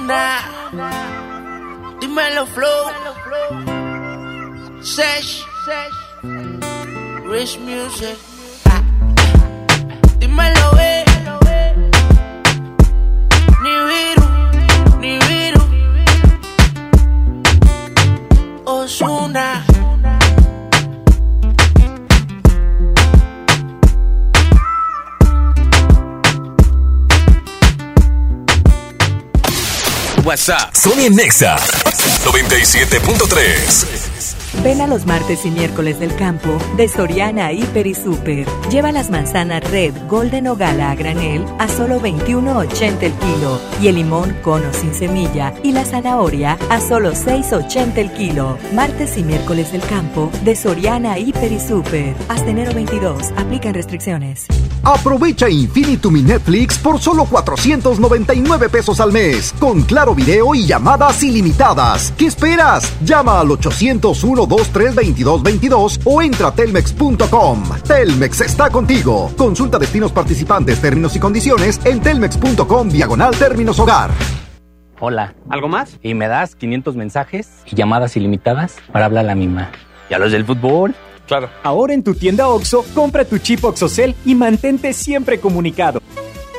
Osuna, dímelo flow. Sesh, Rich Music. Ah. Dímelo, eh. Ni viru, ni viru. Osuna. WhatsApp. Sony Nexa 97.3. Ven a los martes y miércoles del campo de Soriana Hiper y Super. Lleva las manzanas Red, Golden o Gala a granel a solo 21.80 el kilo y el limón cono sin semilla y la zanahoria a solo 6.80 el kilo. Martes y miércoles del campo de Soriana Hiper y Super. Hasta enero 22. Aplican restricciones. Aprovecha Infinitum mi Netflix por solo 499 pesos al mes, con claro video y llamadas ilimitadas. ¿Qué esperas? Llama al 801-232222 o entra a telmex.com. Telmex está contigo. Consulta destinos participantes, términos y condiciones en telmex.com diagonal términos hogar. Hola. ¿Algo más? Y me das 500 mensajes y llamadas ilimitadas para hablar a la misma. ¿Y a los del fútbol? Claro. Ahora en tu tienda OXO, compra tu chip OXOCEL y mantente siempre comunicado.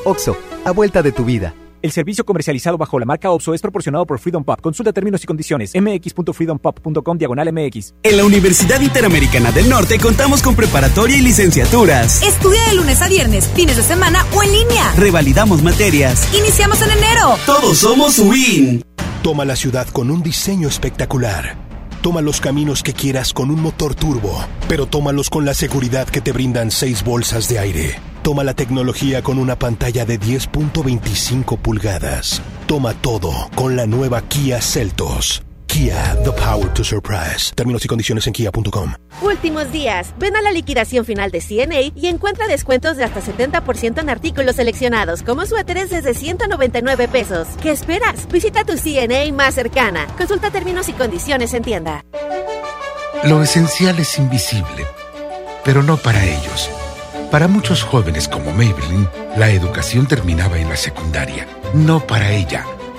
OXO, a vuelta de tu vida. El servicio comercializado bajo la marca OPSO es proporcionado por Freedom Pop. Consulta términos y condiciones. mx.freedompop.com diagonal mx. En la Universidad Interamericana del Norte contamos con preparatoria y licenciaturas. Estudia de lunes a viernes, fines de semana o en línea. Revalidamos materias. Iniciamos en enero. Todos somos WIN. Toma la ciudad con un diseño espectacular. Toma los caminos que quieras con un motor turbo, pero tómalos con la seguridad que te brindan seis bolsas de aire. Toma la tecnología con una pantalla de 10.25 pulgadas. Toma todo con la nueva Kia Celtos. Kia, the power to surprise. Términos y condiciones en kia.com. Últimos días. Ven a la liquidación final de CNA y encuentra descuentos de hasta 70% en artículos seleccionados, como suéteres desde 199 pesos. ¿Qué esperas? Visita tu CNA más cercana. Consulta términos y condiciones en tienda. Lo esencial es invisible, pero no para ellos. Para muchos jóvenes como Maybelline, la educación terminaba en la secundaria. No para ella.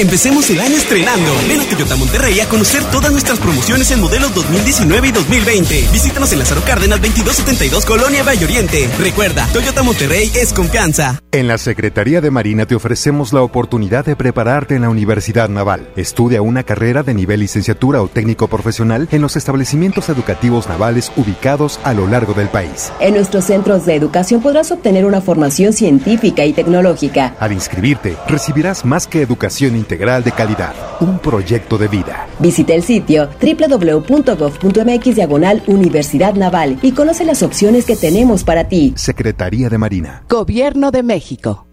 Empecemos el año estrenando. Ven a Toyota Monterrey a conocer todas nuestras promociones en modelos 2019 y 2020. Visítanos en Lázaro Cárdenas 2272 Colonia Valle Oriente. Recuerda, Toyota Monterrey es confianza. En la Secretaría de Marina te ofrecemos la oportunidad de prepararte en la Universidad Naval. Estudia una carrera de nivel licenciatura o técnico profesional en los establecimientos educativos navales ubicados a lo largo del país. En nuestros centros de educación podrás obtener una formación científica y tecnológica. Al inscribirte, recibirás más que educación integral de calidad, un proyecto de vida. Visita el sitio www.gov.mx diagonal Universidad Naval y conoce las opciones que tenemos para ti. Secretaría de Marina. Gobierno de México.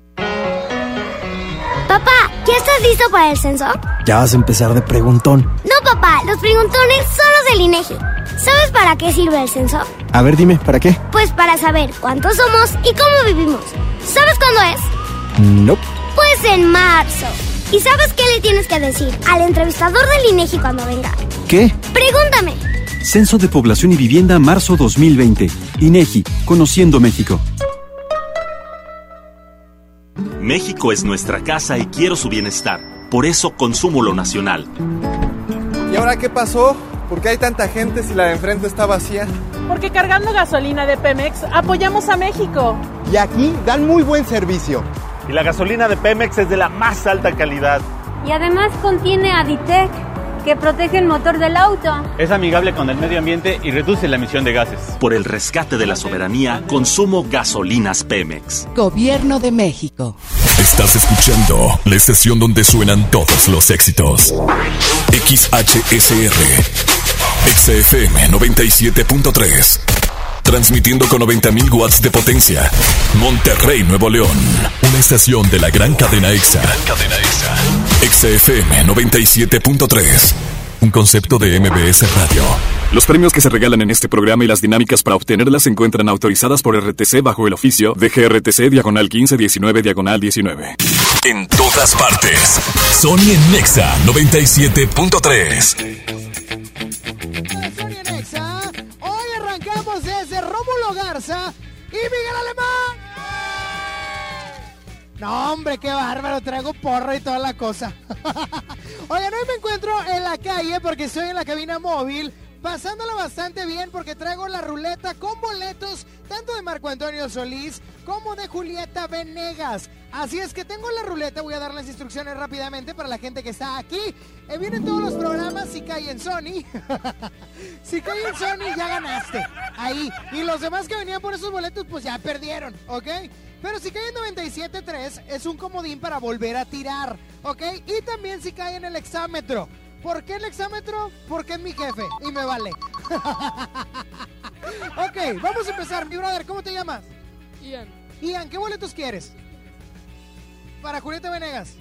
Papá, ¿ya estás listo para el censo? Ya vas a empezar de preguntón. No, papá, los preguntones son los del INEGI. ¿Sabes para qué sirve el censo? A ver, dime, ¿para qué? Pues para saber cuántos somos y cómo vivimos. ¿Sabes cuándo es? No. Pues en marzo. ¿Y sabes qué le tienes que decir al entrevistador del INEGI cuando venga? ¿Qué? Pregúntame. Censo de Población y Vivienda marzo 2020. INEGI, Conociendo México. México es nuestra casa y quiero su bienestar. Por eso consumo lo nacional. ¿Y ahora qué pasó? ¿Por qué hay tanta gente si la de enfrente está vacía? Porque cargando gasolina de Pemex apoyamos a México. Y aquí dan muy buen servicio. Y la gasolina de Pemex es de la más alta calidad. Y además contiene Aditec, que protege el motor del auto. Es amigable con el medio ambiente y reduce la emisión de gases. Por el rescate de la soberanía, consumo gasolinas Pemex. Gobierno de México. Estás escuchando la estación donde suenan todos los éxitos. XHSR. XFM 97.3. Transmitiendo con 90.000 watts de potencia. Monterrey, Nuevo León. Una estación de la gran cadena EXA. Gran cadena EXA. XFM 97.3. Un concepto de MBS Radio. Los premios que se regalan en este programa y las dinámicas para obtenerlas se encuentran autorizadas por RTC bajo el oficio de GRTC Diagonal 1519 Diagonal 19. En todas partes. Sony en Nexa 97.3. Garza y Miguel Alemán. No, hombre, qué bárbaro. Traigo porro y toda la cosa. Oigan, hoy me encuentro en la calle porque estoy en la cabina móvil. Pasándola bastante bien porque traigo la ruleta con boletos tanto de Marco Antonio Solís como de Julieta Venegas. Así es que tengo la ruleta, voy a dar las instrucciones rápidamente para la gente que está aquí. Eh, vienen todos los programas, si cae en Sony. si cae en Sony ya ganaste. Ahí. Y los demás que venían por esos boletos pues ya perdieron, ¿ok? Pero si cae en 97.3 es un comodín para volver a tirar, ¿ok? Y también si cae en el exámetro. ¿Por qué el exámetro? Porque es mi jefe y me vale. ok, vamos a empezar. Mi brother, ¿cómo te llamas? Ian. Ian, ¿qué boletos quieres? ¿Para Julieta Venegas?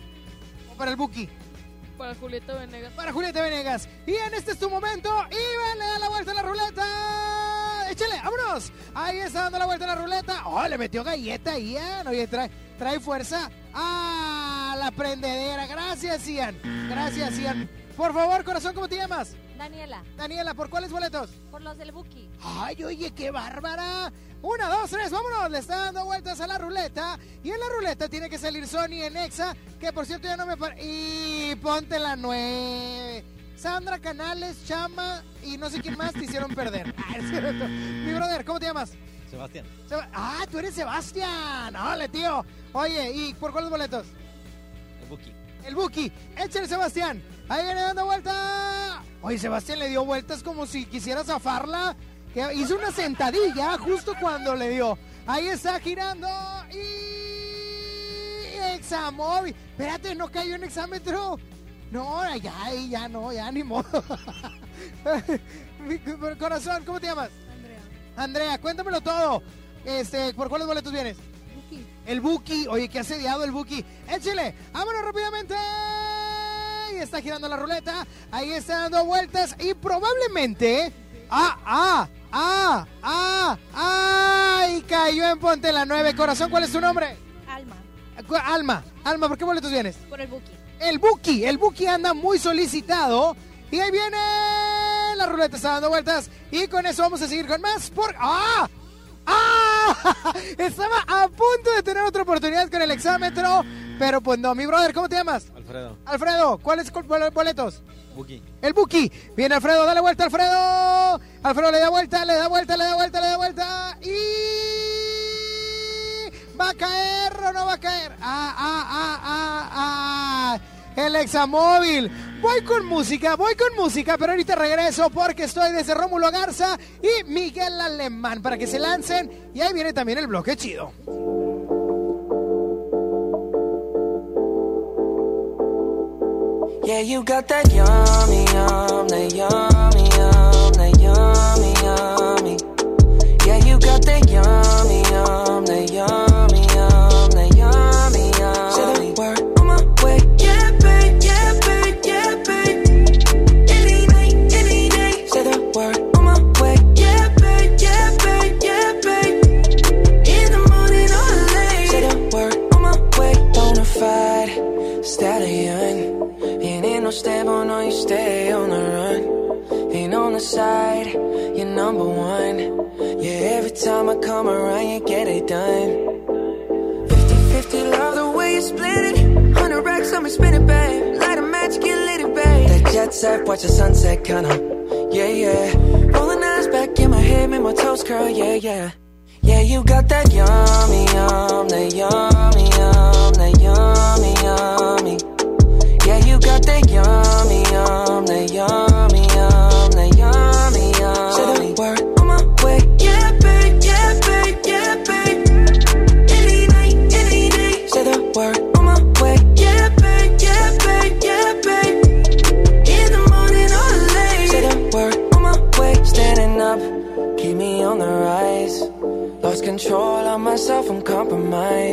¿O para el Buki? Para Julieta Venegas. Para Julieta Venegas. Ian, este es tu momento. Ian, le da la vuelta a la ruleta. Échale, vámonos. Ahí está dando la vuelta a la ruleta. Oh, le metió galleta Ian. Oye, trae, trae fuerza. ¡Ah! La prendedera. Gracias, Ian. Gracias, Ian. Por favor, corazón, ¿cómo te llamas? Daniela, Daniela, ¿por cuáles boletos? por los del Buki. Ay, oye, qué bárbara. Una, dos, tres, vámonos. Le está dando vueltas a la ruleta. Y en la ruleta tiene que salir Sony en Exa, que por cierto ya no me... par- Y ponte la nueve. Sandra Canales, Chama y no sé quién más te hicieron perder. Ah, es cierto. Mi brother, ¿cómo te llamas? Sebastián. Seba- ah, tú eres Sebastián. Ole, tío. Oye, ¿y por cuáles boletos? El Buki. El Buki. Échale, Sebastián. Ahí viene dando vuelta. Oye, Sebastián le dio vueltas como si quisiera zafarla. Que hizo una sentadilla justo cuando le dio. Ahí está girando. Y. Examóvil. Espérate, no cayó en exámetro. No, ya, ya no, ya ni modo. Mi corazón, ¿cómo te llamas? Andrea. Andrea, cuéntamelo todo. Este, ¿por cuáles boletos vienes? Buki. El Buki, oye, qué asediado el Buki. Échale, vámonos rápidamente. Y está girando la ruleta. Ahí está dando vueltas. Y probablemente. ¡Ah, ah, ah, ah, ah! Y cayó en Ponte la 9. Corazón, ¿cuál es tu nombre? Alma, Alma, Alma, ¿por qué boletos vienes? por el Buki. El Buki, el Buki anda muy solicitado. Y ahí viene. La ruleta está dando vueltas. Y con eso vamos a seguir con más. Por... ¡Ah! ¡Ah! Estaba a punto de tener otra oportunidad con el exámetro. Pero pues no, mi brother, ¿cómo te llamas? Alfredo. Alfredo, ¿cuáles boletos? Buki. El Buki. Viene Alfredo, dale vuelta, Alfredo. Alfredo le da vuelta, le da vuelta, le da vuelta, le da vuelta. Y. ¿Va a caer o no va a caer? Ah, ah, ah, ah, ah. El examóvil. Voy con música, voy con música, pero ahorita regreso porque estoy desde Rómulo Garza y Miguel Alemán para que se lancen. Y ahí viene también el bloque chido. Yeah, you got yummy, yummy, yummy, yummy. Yeah, you got yummy, yummy, spin it, babe. Light a match, get lit, it, babe. That jet set, watch the sunset, kinda. Yeah, yeah. Rolling eyes back in my head, make my toes curl, yeah, yeah. Yeah, you got that yummy, yum, that yummy, yum, that yummy, yummy. Yeah, you got that yummy, yum, that yummy,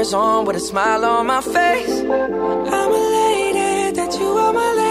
on with a smile on my face. I'm elated that you are my lady.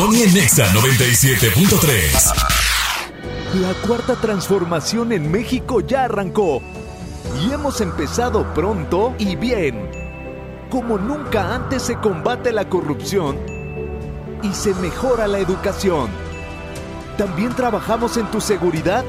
Sony en Nexa 97.3. La cuarta transformación en México ya arrancó y hemos empezado pronto y bien. Como nunca antes se combate la corrupción y se mejora la educación. También trabajamos en tu seguridad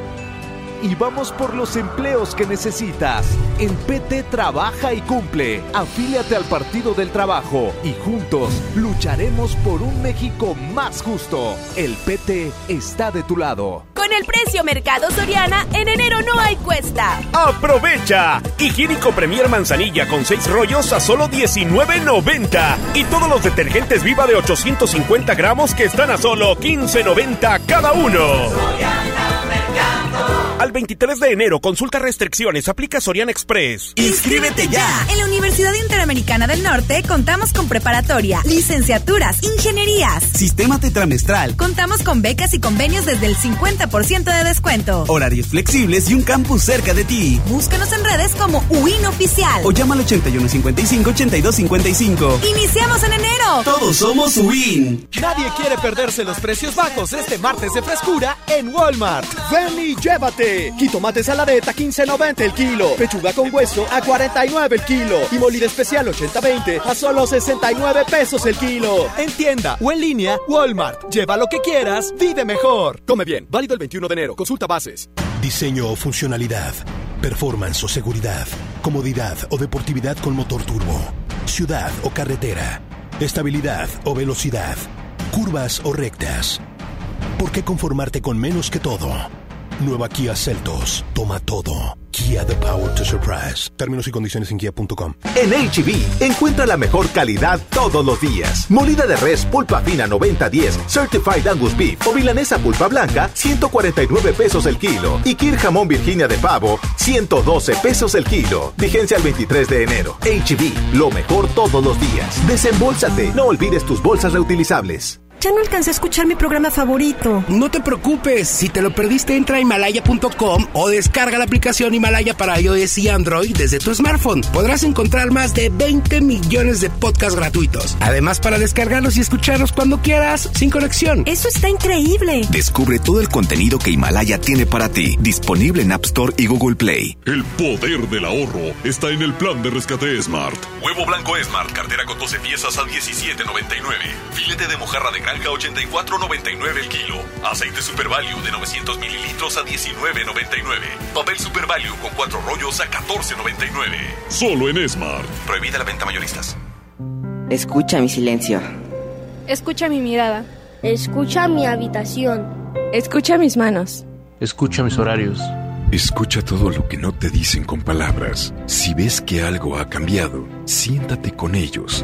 y vamos por los empleos que necesitas. En PT trabaja y cumple. Afíliate al Partido del Trabajo y juntos lucharemos por un México más justo. El PT está de tu lado. Con el precio Mercado Soriana, en enero no hay cuesta. ¡Aprovecha! Higiénico Premier Manzanilla con 6 rollos a solo $19.90. Y todos los detergentes Viva de 850 gramos que están a solo $15.90 cada uno. Al 23 de enero, consulta restricciones, aplica Soriana Express. ¡Inscríbete ya! En la Universidad Interamericana del Norte contamos con preparatoria, licenciaturas, ingenierías, sistema tetramestral. Contamos con becas y convenios desde el 50% de descuento. Horarios flexibles y un campus cerca de ti. Búscanos en redes como UIN Oficial. O llama al 8155-8255. ¡Iniciamos en enero! Todos somos UIN. Nadie quiere perderse los precios bajos este martes de frescura en Walmart. Ven y llévate. Jitomate saladeta 15.90 el kilo. Pechuga con hueso a 49 el kilo. Y molida especial 80-20 a solo 69 pesos el kilo. En tienda o en línea, Walmart. Lleva lo que quieras, vive mejor. Come bien. Válido el 21 de enero. Consulta bases. Diseño o funcionalidad. Performance o seguridad. Comodidad o deportividad con motor turbo. Ciudad o carretera. Estabilidad o velocidad. Curvas o rectas. ¿Por qué conformarte con menos que todo? Nueva Kia Celtos. Toma todo. Kia The Power to Surprise. Términos y condiciones en kia.com. En HB, encuentra la mejor calidad todos los días. Molida de res pulpa fina 90-10, Certified Angus Beef o milanesa pulpa blanca, 149 pesos el kilo. Y Kir jamón Virginia de pavo, 112 pesos el kilo. Vigencia el 23 de enero. HB, lo mejor todos los días. Desembolsate, no olvides tus bolsas reutilizables. Ya no alcancé a escuchar mi programa favorito. No te preocupes, si te lo perdiste entra a himalaya.com o descarga la aplicación Himalaya para iOS y Android desde tu smartphone. Podrás encontrar más de 20 millones de podcasts gratuitos. Además para descargarlos y escucharlos cuando quieras, sin conexión. Eso está increíble. Descubre todo el contenido que Himalaya tiene para ti, disponible en App Store y Google Play. El poder del ahorro está en el plan de rescate Smart. Huevo blanco Smart, cartera con 12 piezas a 17.99. Filete de mojarra de granja 84.99 el kilo. Aceite Super Value de 900 mililitros a 19.99. Papel Super Value con 4 rollos a 14.99. Solo en Smart. Prohibida la venta mayoristas. Escucha mi silencio. Escucha mi mirada. Escucha mi habitación. Escucha mis manos. Escucha mis horarios. Escucha todo lo que no te dicen con palabras. Si ves que algo ha cambiado, siéntate con ellos.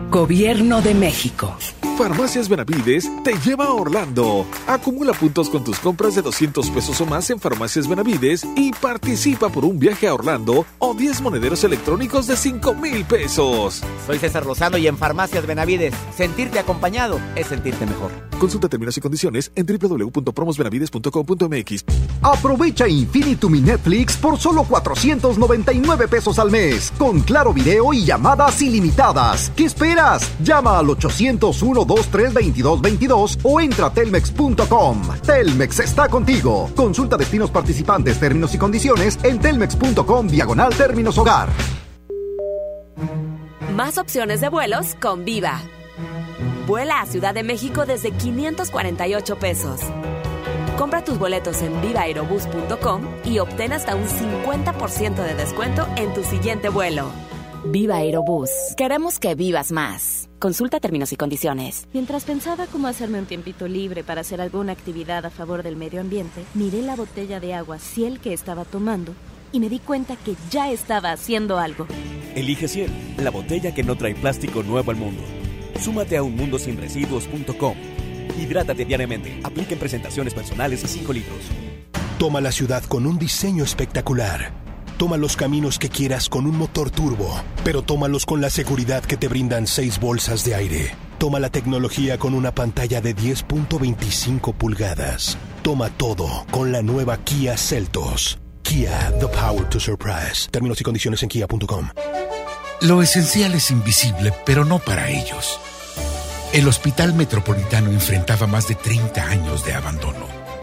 Gobierno de México. Farmacias Benavides te lleva a Orlando. Acumula puntos con tus compras de 200 pesos o más en Farmacias Benavides y participa por un viaje a Orlando o 10 monederos electrónicos de 5 mil pesos. Soy César Lozano y en Farmacias Benavides, sentirte acompañado es sentirte mejor. Consulta términos y condiciones en www.promosbenavides.com.mx. Aprovecha Infinitum y Netflix por solo 499 pesos al mes, con claro video y llamadas ilimitadas. ¿Qué esperas? Llama al 801 23 2222 o entra a telmex.com. Telmex está contigo. Consulta destinos participantes, términos y condiciones en telmex.com diagonal términos hogar. Más opciones de vuelos con Viva. Vuela a Ciudad de México desde 548 pesos. Compra tus boletos en vivaerobus.com y obtén hasta un 50% de descuento en tu siguiente vuelo. Viva Aerobús. Queremos que vivas más. Consulta términos y condiciones. Mientras pensaba cómo hacerme un tiempito libre para hacer alguna actividad a favor del medio ambiente, miré la botella de agua Ciel que estaba tomando y me di cuenta que ya estaba haciendo algo. Elige Ciel, la botella que no trae plástico nuevo al mundo. Súmate a unmundosinresiduos.com. Hidrátate diariamente. Apliquen presentaciones personales y 5 litros. Toma la ciudad con un diseño espectacular. Toma los caminos que quieras con un motor turbo, pero tómalos con la seguridad que te brindan seis bolsas de aire. Toma la tecnología con una pantalla de 10.25 pulgadas. Toma todo con la nueva Kia Celtos. Kia, the power to surprise. Términos y condiciones en kia.com. Lo esencial es invisible, pero no para ellos. El Hospital Metropolitano enfrentaba más de 30 años de abandono.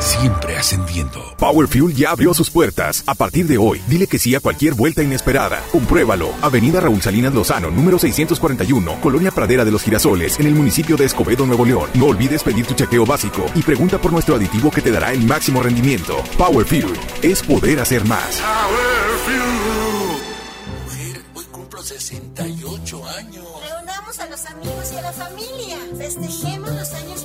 siempre ascendiendo. Power Fuel ya abrió sus puertas. A partir de hoy, dile que sí a cualquier vuelta inesperada. Compruébalo. Avenida Raúl Salinas Lozano, número 641, Colonia Pradera de los Girasoles, en el municipio de Escobedo, Nuevo León. No olvides pedir tu chequeo básico y pregunta por nuestro aditivo que te dará el máximo rendimiento. Power Fuel es poder hacer más. Power Fuel. hoy cumplo 68 años. Reunamos a los amigos y a la familia. Festejemos los años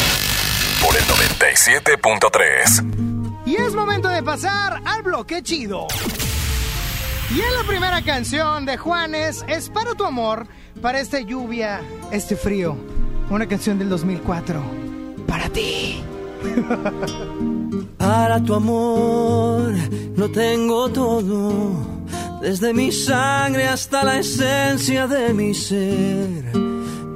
por el 97.3. Y es momento de pasar al bloque chido. Y en la primera canción de Juanes es Para tu amor, para esta lluvia, este frío. Una canción del 2004. Para ti. Para tu amor no tengo todo, desde mi sangre hasta la esencia de mi ser.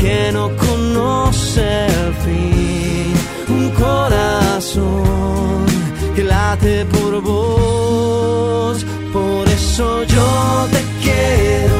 que no conoce el fin. Un corazón que late por vos. Por eso yo te quiero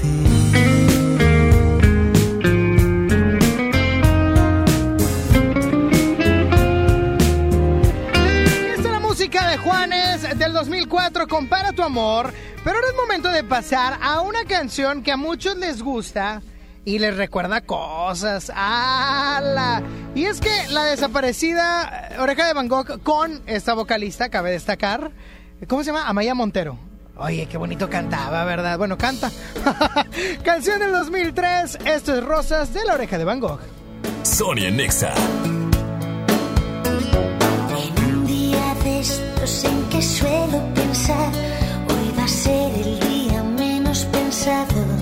4, compara tu amor. Pero ahora es momento de pasar a una canción que a muchos les gusta y les recuerda cosas. ¡Ala! Y es que la desaparecida eh, Oreja de Van Gogh con esta vocalista, cabe destacar, ¿cómo se llama? Amaya Montero. Oye, qué bonito cantaba, ¿verdad? Bueno, canta. Canción del 2003, esto es Rosas de la Oreja de Van Gogh. Sonia Nexa. En que suelo pensar, hoy va a ser el día menos pensado.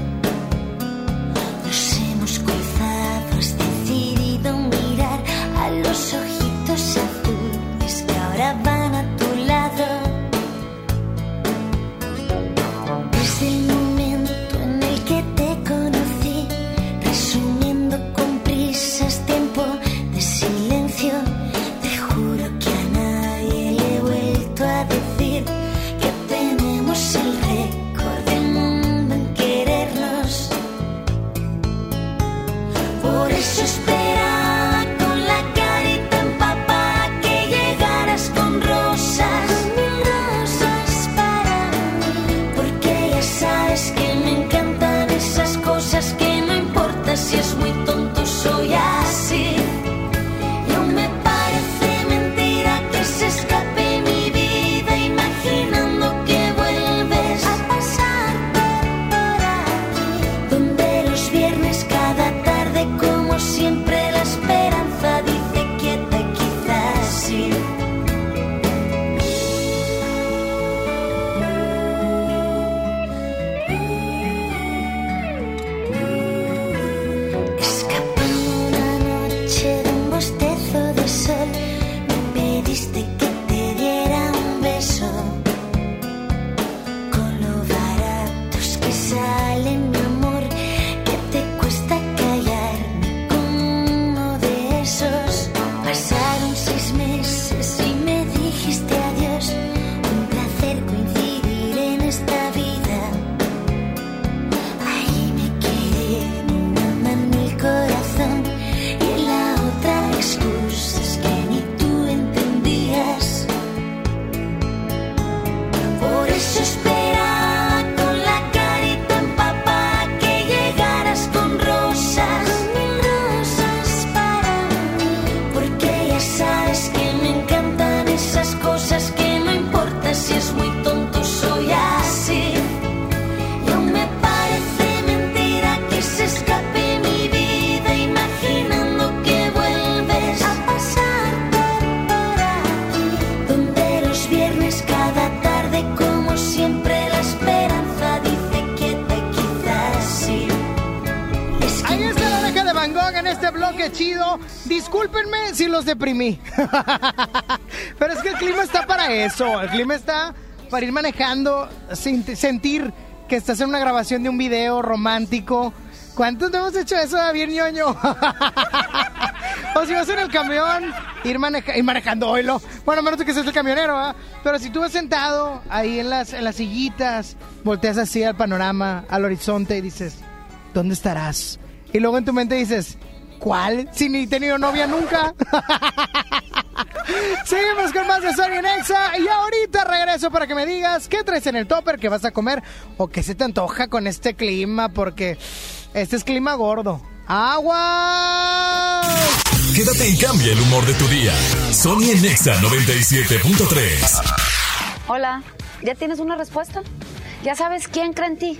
Deprimí. Pero es que el clima está para eso. El clima está para ir manejando, sentir que estás en una grabación de un video romántico. ¿Cuántos hemos hecho eso, bien ñoño? o si vas en el camión, ir, manejando oilo. Bueno, menos que seas el camionero, ¿ah? Pero si tú vas sentado ahí en las, en las sillitas, volteas así al panorama, al horizonte y dices, ¿dónde estarás? Y luego en tu mente dices, ¿cuál? Si ni he tenido novia nunca. Seguimos con más de Sony Nexa y ahorita regreso para que me digas qué traes en el topper que vas a comer o qué se te antoja con este clima porque este es clima gordo. ¡Agua! Quédate y cambia el humor de tu día. Sony Nexa 97.3. Hola, ¿ya tienes una respuesta? ¿Ya sabes quién cree en ti?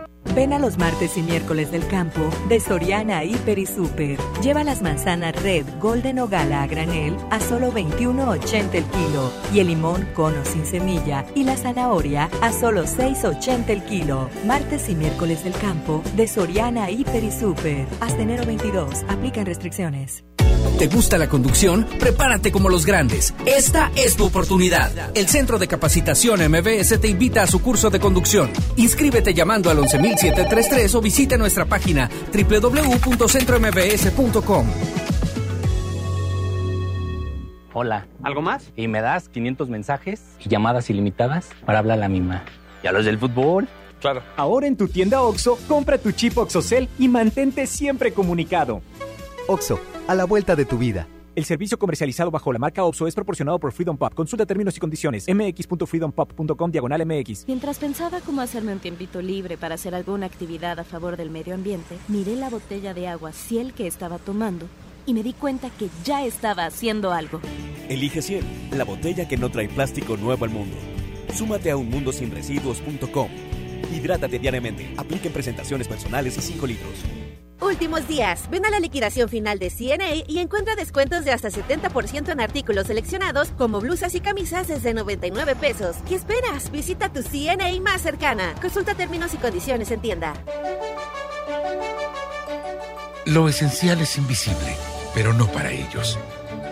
Ven a los martes y miércoles del campo de Soriana Hiper y Super. Lleva las manzanas Red, Golden o Gala a granel a solo 21.80 el kilo y el limón cono sin semilla y la zanahoria a solo 6.80 el kilo. Martes y miércoles del campo de Soriana Hiper y Super. Hasta enero 22. Aplican restricciones. ¿Te gusta la conducción? Prepárate como los grandes. Esta es tu oportunidad. El Centro de Capacitación MBS te invita a su curso de conducción. Inscríbete llamando al 11733 o visita nuestra página www.centrombs.com. Hola. ¿Algo más? Y me das 500 mensajes y llamadas ilimitadas para hablar a la misma. ¿Y a los del fútbol? Claro. Ahora en tu tienda OXO, compra tu chip OXOCEL y mantente siempre comunicado. OXO, a la vuelta de tu vida. El servicio comercializado bajo la marca OPSO es proporcionado por Freedom Pop. Consulta términos y condiciones. mx.freedompop.com diagonal mx. Mientras pensaba cómo hacerme un tiempito libre para hacer alguna actividad a favor del medio ambiente, miré la botella de agua Ciel que estaba tomando y me di cuenta que ya estaba haciendo algo. Elige Ciel, la botella que no trae plástico nuevo al mundo. Súmate a unmundosinresiduos.com. Hidrátate diariamente. Apliquen presentaciones personales y 5 litros. Últimos días. Ven a la liquidación final de CNA y encuentra descuentos de hasta 70% en artículos seleccionados como blusas y camisas desde 99 pesos. ¿Qué esperas? Visita tu CNA más cercana. Consulta términos y condiciones en tienda. Lo esencial es invisible, pero no para ellos.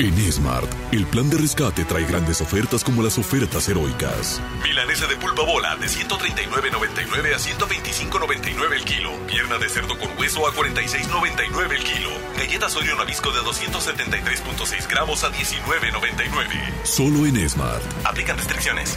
En Smart, el plan de rescate trae grandes ofertas como las ofertas heroicas. Milanesa de pulpa bola de 139.99 a 125.99 el kilo. Pierna de cerdo con hueso a 46.99 el kilo. Galletas Oreo Nabisco de 273.6 gramos a 19.99. Solo en Smart. Aplican restricciones.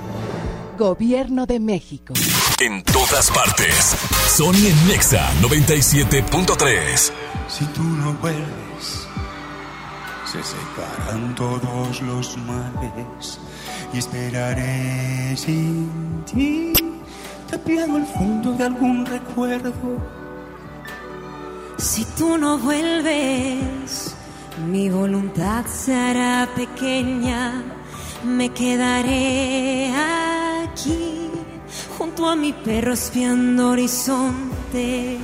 Gobierno de México. En todas partes. Sony en Nexa 97.3. Si tú no vuelves, se secarán todos los males y esperaré sin ti, tapiado el fondo de algún recuerdo. Si tú no vuelves, mi voluntad se hará pequeña, me quedaré aquí junto a mi perro espiando horizonte.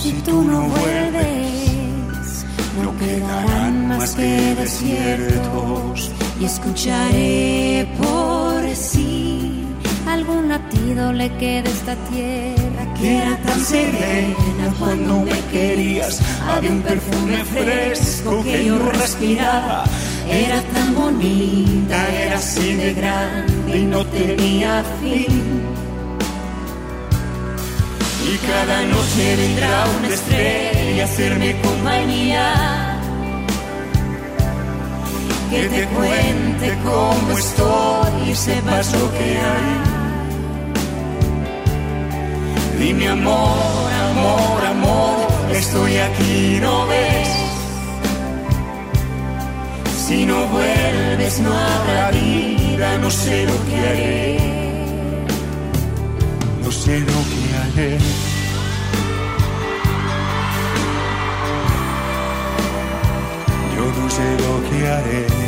Si tú no vuelves, no quedarán más que desiertos y escucharé por sí algún latido le queda esta tierra que era tan serena cuando me querías. Había un perfume fresco que yo respiraba. Era tan bonita, era así de grande y no tenía fin. Y cada noche vendrá una estrella a hacerme compañía. Que te cuente cómo estoy y sepas lo que hay. Dime amor, amor, amor, estoy aquí, ¿no ves? Si no vuelves no habrá vida, no sé lo que haré. No sé lo que haré. Yo no sé lo que haré.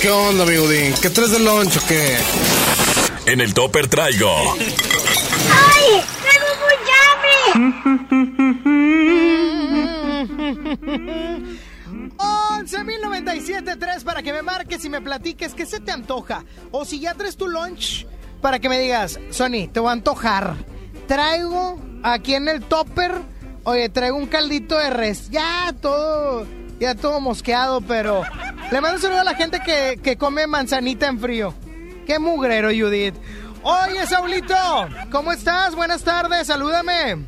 ¿Qué onda, mi Udín? ¿Qué traes de lunch o qué? En el topper traigo ¡Ay! ¡Tengo hambre! 11.097.3 para que me marques y me platiques qué se te antoja. O si ya traes tu lunch, para que me digas, Sony, te voy a antojar. Traigo aquí en el topper, oye, traigo un caldito de res. Ya todo, ya todo mosqueado, pero le mando un saludo a la gente que, que come manzanita en frío. Qué mugrero, Judith. Oye, Saulito, ¿cómo estás? Buenas tardes, salúdame.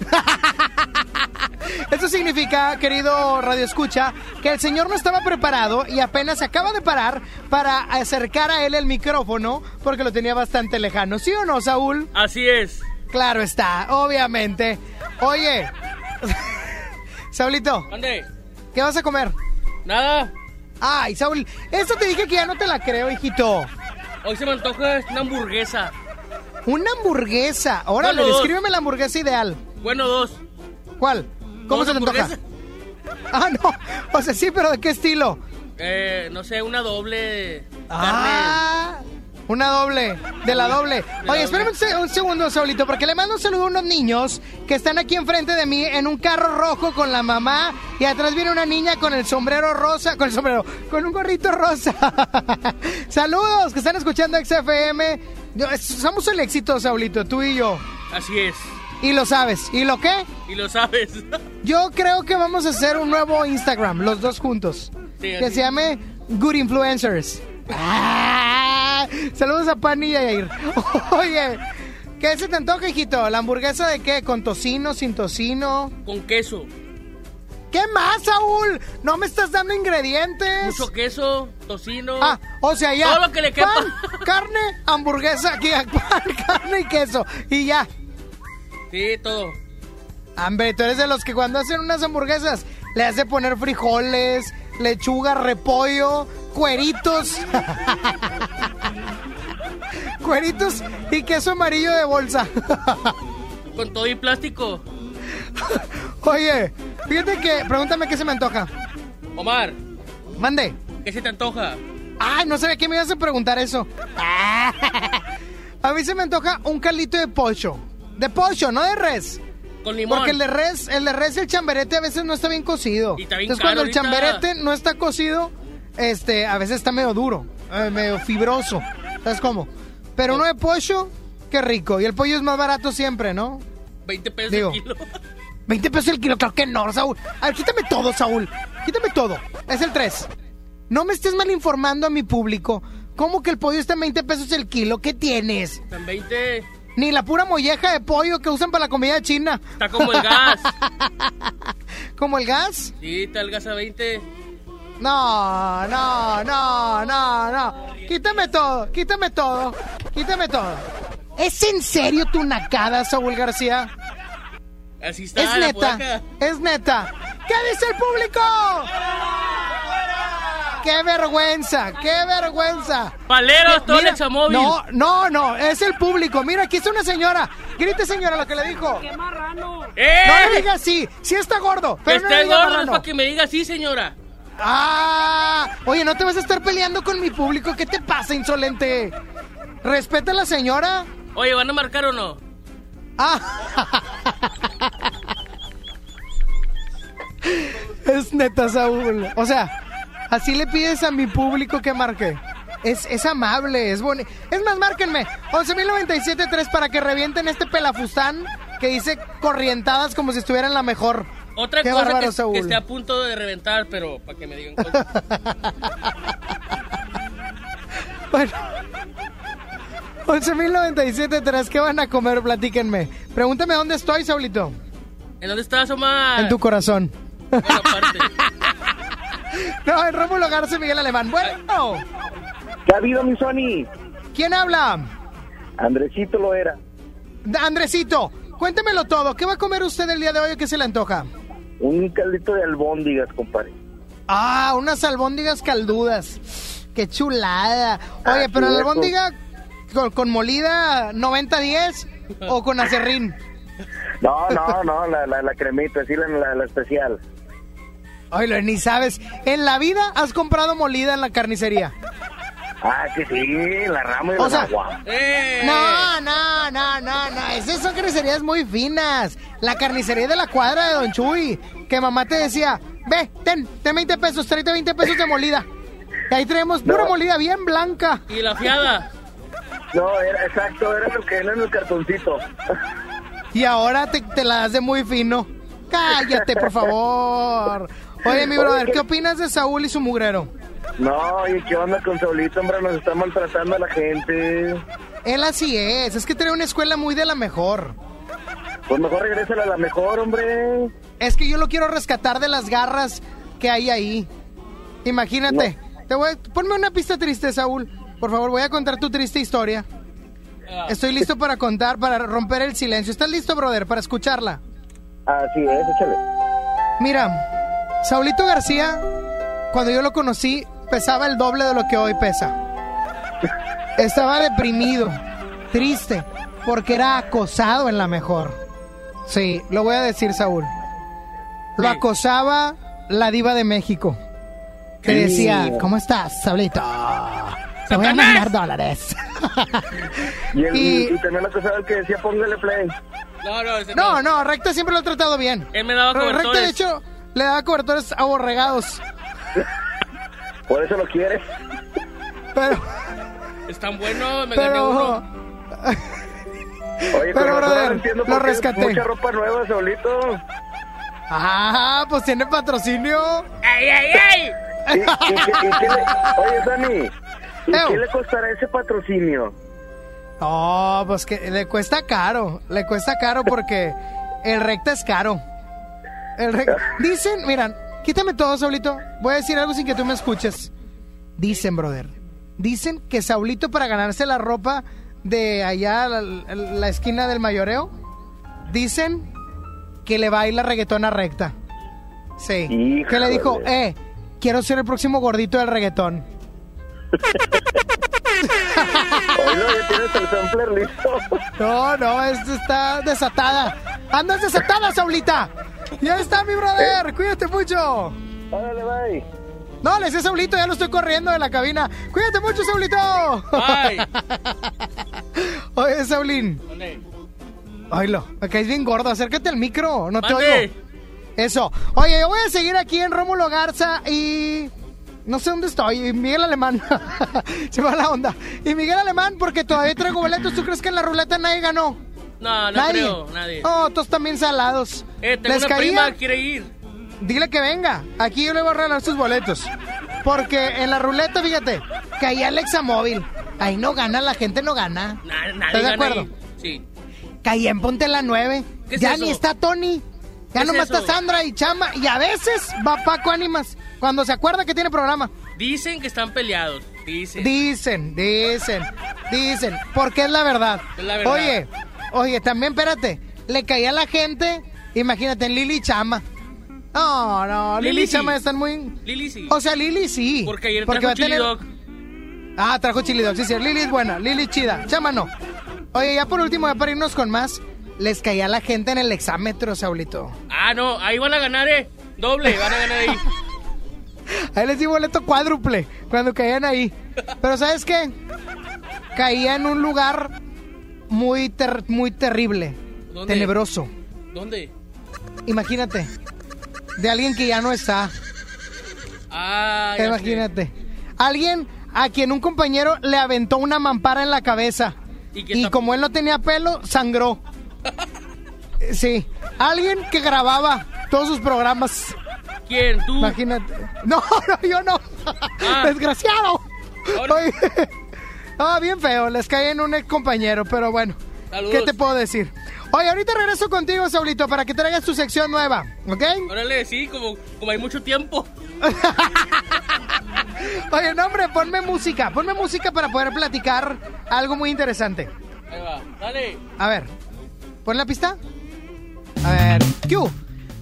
Eso significa, querido Radio Escucha, que el señor no estaba preparado y apenas se acaba de parar para acercar a él el micrófono porque lo tenía bastante lejano. ¿Sí o no, Saúl? Así es. Claro está, obviamente. Oye, Saulito, ¿Dónde? ¿qué vas a comer? Nada. Ay, Saúl, eso te dije que ya no te la creo, hijito. Hoy se me antoja una hamburguesa. Una hamburguesa. Órale, Bueno, descríbeme la hamburguesa ideal. Bueno, dos. ¿Cuál? ¿Cómo ¿Dos se te antoja? Ah, no. O sea, sí, pero ¿de qué estilo? Eh, no sé, una doble Ah, una doble, de la doble. Oye, espérame un, se- un segundo, Saulito, porque le mando un saludo a unos niños que están aquí enfrente de mí en un carro rojo con la mamá y atrás viene una niña con el sombrero rosa, con el sombrero, con un gorrito rosa. Saludos, que están escuchando XFM. Somos el éxito, Saulito, tú y yo. Así es. Y lo sabes. ¿Y lo qué? Y lo sabes. Yo creo que vamos a hacer un nuevo Instagram, los dos juntos. Sí, que se llame Good Influencers. Ah, Saludos a Pani y a Yair. Oye, ¿qué se te antoja, hijito? ¿La hamburguesa de qué? ¿Con tocino, sin tocino? Con queso. ¿Qué más, Saúl? No me estás dando ingredientes. Mucho queso, tocino. Ah, o sea, ya. Todo lo que le quepa. Pan, carne, hamburguesa, aquí, pan, carne y queso. Y ya. Sí, todo. Hombre, tú eres de los que cuando hacen unas hamburguesas le hace poner frijoles, lechuga, repollo, cueritos. cueritos y queso amarillo de bolsa. Con todo y plástico. Oye, fíjate que, pregúntame qué se me antoja. Omar, Mande. ¿qué se te antoja? Ay, no sabía que me ibas a preguntar eso. A mí se me antoja un caldito de pollo. De pollo, no de res. Con limón. Porque el de res, el de res y el chamberete a veces no está bien cocido. Y está bien Entonces caro cuando el ahorita. chamberete no está cocido, este, a veces está medio duro, eh, medio fibroso. ¿Sabes cómo? Pero uno de pollo, qué rico. Y el pollo es más barato siempre, ¿no? 20 pesos Digo. el kilo. 20 pesos el kilo, claro que no, Saúl. A ver, quítame todo, Saúl. Quítame todo. Es el 3. No me estés mal informando a mi público. ¿Cómo que el pollo está en 20 pesos el kilo? ¿Qué tienes? En 20. Ni la pura molleja de pollo que usan para la comida china. Está como el gas. ¿Como el gas? Sí, está el gas a 20. No, no, no, no, no. Quítame todo, quítame todo, quítame todo. ¿Es en serio tu nacada, Saúl García? Así está Es la neta, puerca. es neta. ¿Qué dice el público? ¡Qué vergüenza! ¡Qué vergüenza! Paleros, todo el. No, no, no, es el público. Mira, aquí está una señora. Grite, señora, lo que le dijo. ¡Eh! No le diga así. Sí está gordo, pero no esté le diga gordo es marrano. para que me diga sí, señora. ¡Ah! Oye, no te vas a estar peleando con mi público. ¿Qué te pasa, insolente? ¿Respeta a la señora? Oye, ¿van a marcar o no? Es neta, Saúl. O sea, así le pides a mi público que marque. Es, es amable, es bonito. Es más, márquenme. 11.097.3 para que revienten este pelafustán que dice corrientadas como si estuviera en la mejor. Otra Qué cosa que, Saúl. que esté a punto de reventar, pero para que me digan cosas. Bueno. 11.097.3, ¿qué van a comer? Platíquenme. Pregúntame dónde estoy, Saulito. ¿En dónde estás, Omar? En tu corazón. no, en Rómulo Garza Miguel Alemán. Bueno. ¿Qué ha habido, mi Sony? ¿Quién habla? Andresito lo era. Andresito, cuéntemelo todo. ¿Qué va a comer usted el día de hoy? ¿Qué se le antoja? Un caldito de albóndigas, compadre. Ah, unas albóndigas caldudas. Qué chulada. Oye, Así pero la albóndiga con, con molida 90-10 o con acerrín. No, no, no, la, la, la cremita, sí, la, la, la especial. Oye, ni sabes. ¿En la vida has comprado molida en la carnicería? Ah, que sí, la rama y O la sea, agua. No, no, no, no, no. Esas son carnicerías muy finas. La carnicería de la cuadra de Don Chuy. Que mamá te decía, ve, ten, ten 20 pesos, tráete 20 pesos de molida. Y ahí tenemos pura No. molida bien blanca. ¿Y la fiada? No, era exacto, era lo que era en el cartoncito. Y ahora te, te la das de muy fino. Cállate, por favor. Oye, mi brother, ¿qué- ¿qué opinas de Saúl y su mugrero? No, ¿y qué onda con Saulito, hombre? Nos está maltratando a la gente. Él así es, es que tiene una escuela muy de la mejor. Pues mejor regrésala a la mejor, hombre. Es que yo lo quiero rescatar de las garras que hay ahí. Imagínate. Te voy a- ponme una pista triste, Saúl. Por favor, voy a contar tu triste historia. Estoy listo para contar, para romper el silencio. ¿Estás listo, brother, para escucharla? Así es, échale. Mira, Saulito García, cuando yo lo conocí, pesaba el doble de lo que hoy pesa. Estaba deprimido, triste, porque era acosado en la mejor. Sí, lo voy a decir, Saúl. Lo acosaba la diva de México. Que Sí. decía, ¿cómo estás, Saulito? Te voy a mandar dólares. Y, el, Y- y también la cosa que decía, póngale play. No, no, ese No, no, Recta siempre lo ha tratado bien. Él me daba Pero Recta, de hecho, le daba cobertores aborregados. Por eso lo quiere. Pero, Es tan bueno, me gané pero... uno. Oye, Pero, brother, lo por qué rescaté. Mucha ropa nueva, Saulito. Ah, pues tiene patrocinio. ¡Ay, ay, ay! ¿Y, y qué- y qué le- oye, Dani, ¿y Ew. qué le costará ese patrocinio? No, pues que le cuesta caro. Le cuesta caro porque el recta es caro. El rec- Dicen, miran, quítame todo, Saulito. Voy a decir algo sin que tú me escuches. Dicen, brother. Dicen que Saulito para ganarse la ropa de allá, la, la esquina del mayoreo, dicen que le baila reggaetón a recta. Sí. Que le dijo, Híjole. eh, quiero ser el próximo gordito del reggaetón. Oye, ya tienes el sampler listo. No, no, esta está desatada. ¡Andas desatada, Saulita! Ya está, mi brother. Cuídate mucho. Órale, bye. No, le sé Saulito, ya lo estoy corriendo de la cabina. Cuídate mucho, Saulito. Bye. Oye, Saulín. Oílo, me caes bien gordo. Acércate al micro, no te Mande. oigo. Eso. Oye, yo voy a seguir aquí en Rómulo Garza y... No sé dónde estoy. y Miguel Alemán. Se va la onda. Y Miguel Alemán, porque todavía traigo boletos. ¿Tú crees que en la ruleta nadie ganó? No, no nadie. creo, nadie. Oh, todos también salados. Eh, tengo ¿Les una caía? prima que quiere ir. Dile que venga. Aquí yo le voy a regalar sus boletos. Porque en la ruleta, fíjate, caía Alexa Móvil. Ahí no gana, la gente no gana. Na- nadie ¿Estás de acuerdo? ahí. Sí. Caí en Ponte la 9. ¿Qué es ya eso? ni está Tony. Ya ¿Qué es nomás está Sandra y Chama. Y a veces va Paco Ánimas. Cuando se acuerda que tiene programa. Dicen que están peleados. Dicen. Dicen, dicen, dicen. Porque es la verdad. Es la verdad. Oye, oye, también espérate. Le caía a la gente. Imagínate, Lili y Chama. No, no, Lili, Lili Chama están muy. Lili sí. O sea, Lili sí. Porque ayer Porque trajo chili tener- dog. Ah, trajo chili dog, sí, sí. Lili es buena, Lili es chida. Chama no. Oye, ya por último, ya para irnos con más, les caía a la gente en el exámetro, Saulito. Ah, no, ahí van a ganar, eh. Doble, van a ganar ahí. Ahí les di boleto cuádruple cuando caían ahí. Pero ¿sabes qué? Caía en un lugar muy, ter- muy terrible, ¿Dónde? tenebroso. ¿Dónde? Imagínate, de alguien que ya no está. Ah, ya sé. Imagínate. Alguien a quien un compañero le aventó una mampara en la cabeza. Y como él no tenía pelo, sangró. Sí. Alguien que grababa todos sus programas. ¿Quién? ¿Tú? Imagínate. No, no, yo no. Ah. Desgraciado. Oye. Ah, bien feo. Les cae en un ex compañero, pero bueno. Saludos. ¿Qué te puedo decir? Oye, ahorita regreso contigo, Saulito, para que traigas tu sección nueva, ¿ok? Órale, sí, como, como hay mucho tiempo. Oye, no, hombre, ponme música. Ponme música para poder platicar algo muy interesante. Ahí va, dale. A ver, pon la pista. A ver, Q.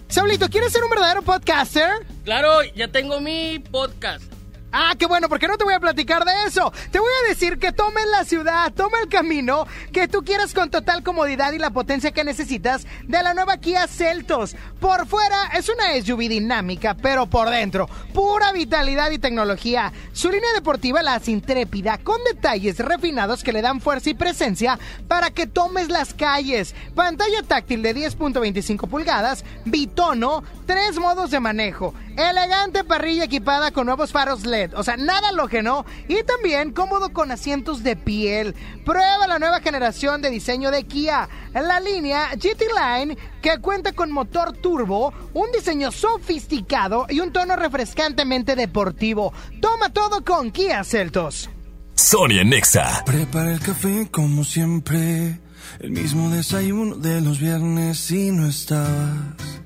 Saulito, ¿quieres ser un verdadero podcaster? Claro, ya tengo mi podcast. Ah, qué bueno, porque no te voy a platicar de eso. Te voy a decir que tomes la ciudad, toma el camino que tú quieras con total comodidad y la potencia que necesitas de la nueva Kia Celtos. Por fuera es una SUV dinámica, pero por dentro, pura vitalidad y tecnología. Su línea deportiva la hace intrépida, con detalles refinados que le dan fuerza y presencia para que tomes las calles. Pantalla táctil de 10.25 pulgadas, bitono, tres modos de manejo. Elegante parrilla equipada con nuevos faros LED, o sea, nada halógeno y también cómodo con asientos de piel. Prueba la nueva generación de diseño de Kia, la línea GT Line que cuenta con motor turbo, un diseño sofisticado y un tono refrescantemente deportivo. Toma todo con Kia Celtos. Sonia Nexa. Prepara el café como siempre, el mismo desayuno de los viernes y no estabas.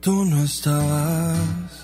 Tú no estabas.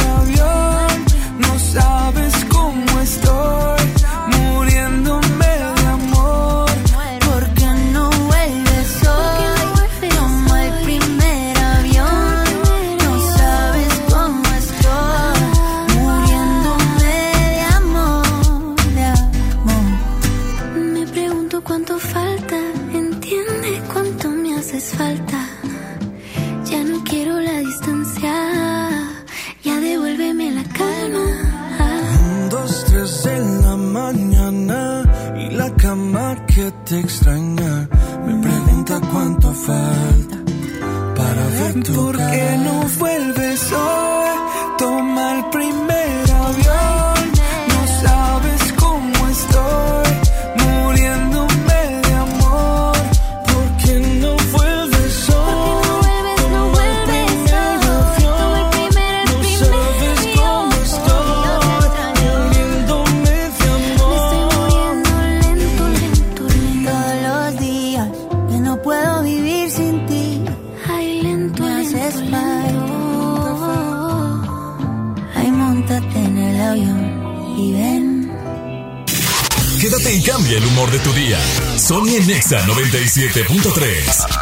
te extraña me pregunta cuánto falta para ver tu ¿Por qué no vuelves hoy? Sony en Nexa 97.3.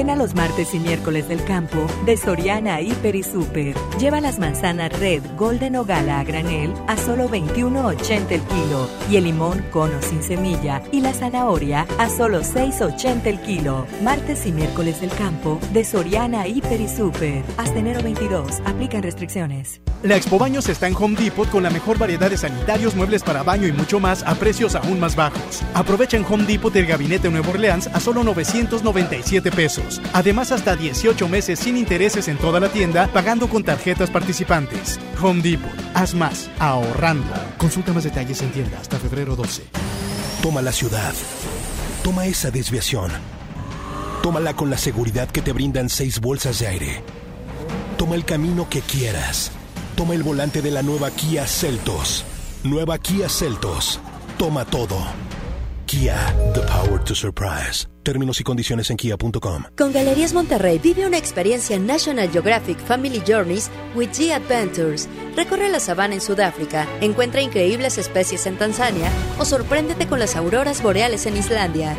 Ven a los martes y miércoles del campo de Soriana Hiper y Super. Lleva las manzanas Red, Golden o Gala a granel a solo 21.80 el kilo y el limón cono sin semilla y la zanahoria a solo 6.80 el kilo. Martes y miércoles del campo de Soriana Hiper y Super. Hasta enero 22. Aplican restricciones. La Expo Baños está en Home Depot con la mejor variedad de sanitarios, muebles para baño y mucho más a precios aún más bajos. Aprovecha en Home Depot el gabinete Nuevo Orleans a solo 997 pesos. Además, hasta 18 meses sin intereses en toda la tienda, pagando con tarjetas participantes. Home Depot. Haz más, ahorrando. Consulta más detalles en tienda hasta febrero 12. Toma la ciudad. Toma esa desviación. Tómala con la seguridad que te brindan seis bolsas de aire. Toma el camino que quieras. Toma el volante de la nueva Kia Celtos. Nueva Kia Celtos. Toma todo. Kia, the power to surprise. Términos y condiciones en kia.com. Con Galerías Monterrey vive una experiencia National Geographic Family Journeys with G Adventures. Recorre la sabana en Sudáfrica, encuentra increíbles especies en Tanzania o sorpréndete con las auroras boreales en Islandia.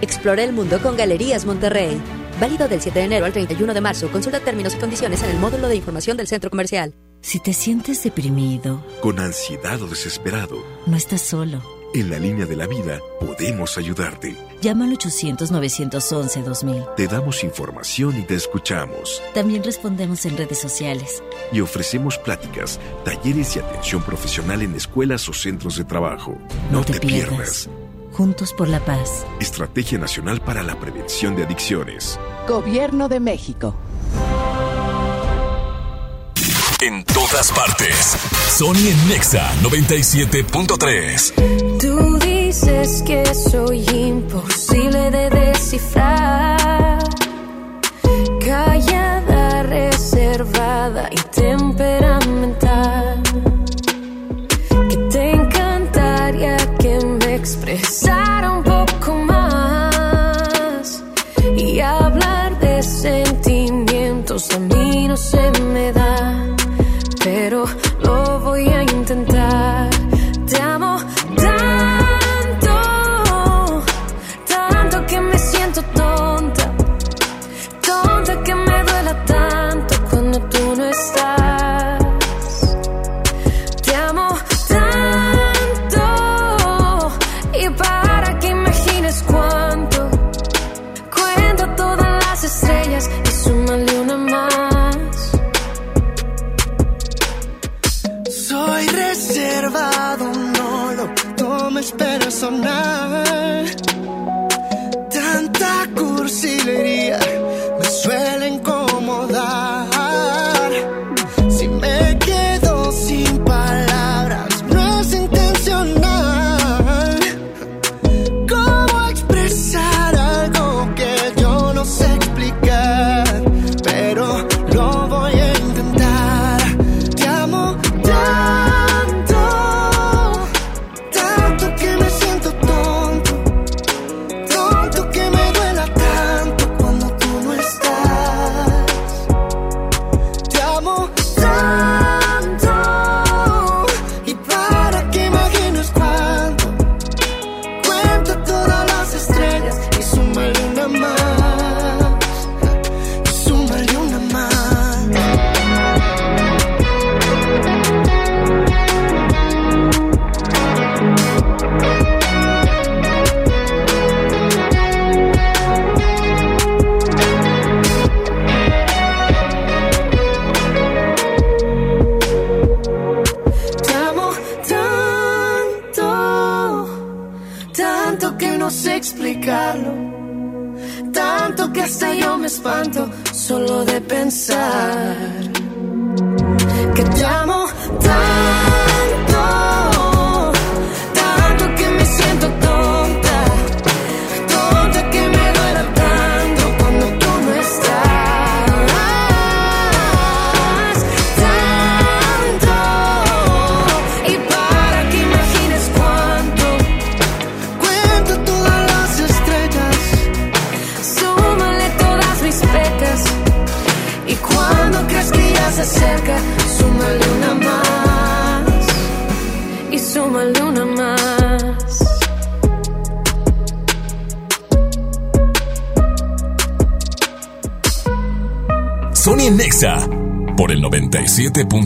Explora el mundo con Galerías Monterrey. Válido del 7 de enero al 31 de marzo. Consulta términos y condiciones en el módulo de información del centro comercial. Si te sientes deprimido, con ansiedad o desesperado, no estás solo. En la línea de la vida podemos ayudarte. Llama al 800-911-2000. Te damos información y te escuchamos. También respondemos en redes sociales. Y ofrecemos pláticas, talleres y atención profesional en escuelas o centros de trabajo. No, te, pierdas. Juntos por la paz. Estrategia Nacional para la Prevención de Adicciones. Gobierno de México. En todas partes. Sony en Nexa 97.3. Tú dices que soy imposible de descifrar. Callada, reservada y temperamental.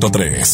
97.3.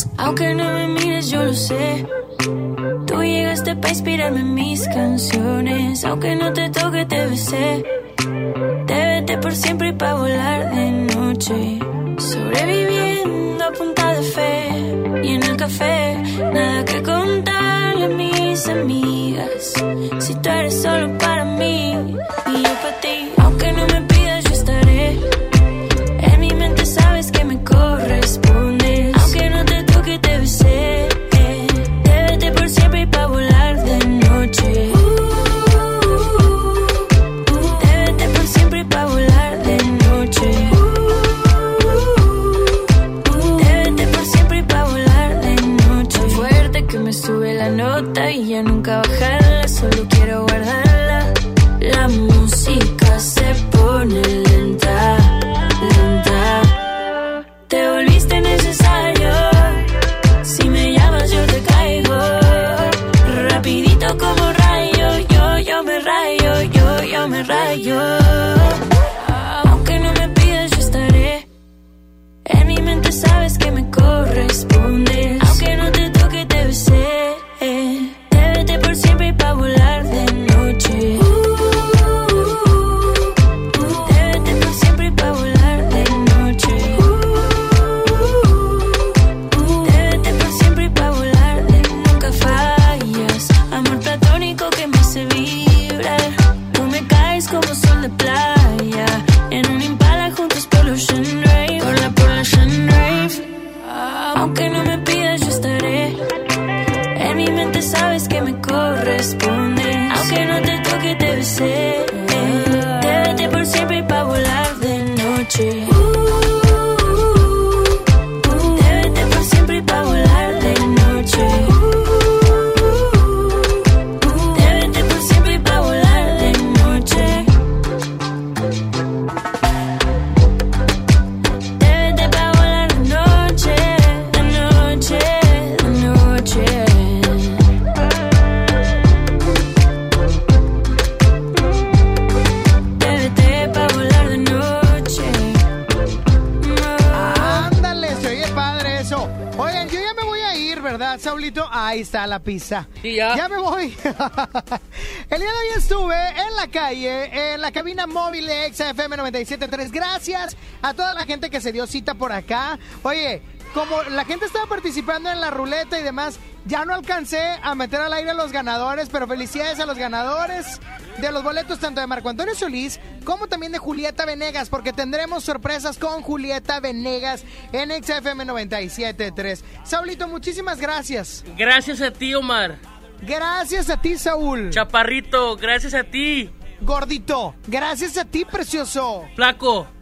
está la pizza. ya. me voy. El día de hoy estuve en la calle, en la cabina móvil de XFM 97.3. Gracias a toda la gente que se dio cita por acá. Oye, como la gente estaba participando en la ruleta y demás, ya no alcancé a meter al aire a los ganadores, pero felicidades a los ganadores de los boletos tanto de Marco Antonio Solís como también de Julieta Venegas, porque tendremos sorpresas con Julieta Venegas en XFM 97.3. Saulito, muchísimas gracias. Gracias a ti, Omar. Gracias a ti, Saúl. Chaparrito, gracias a ti. Gordito, gracias a ti, precioso. Flaco.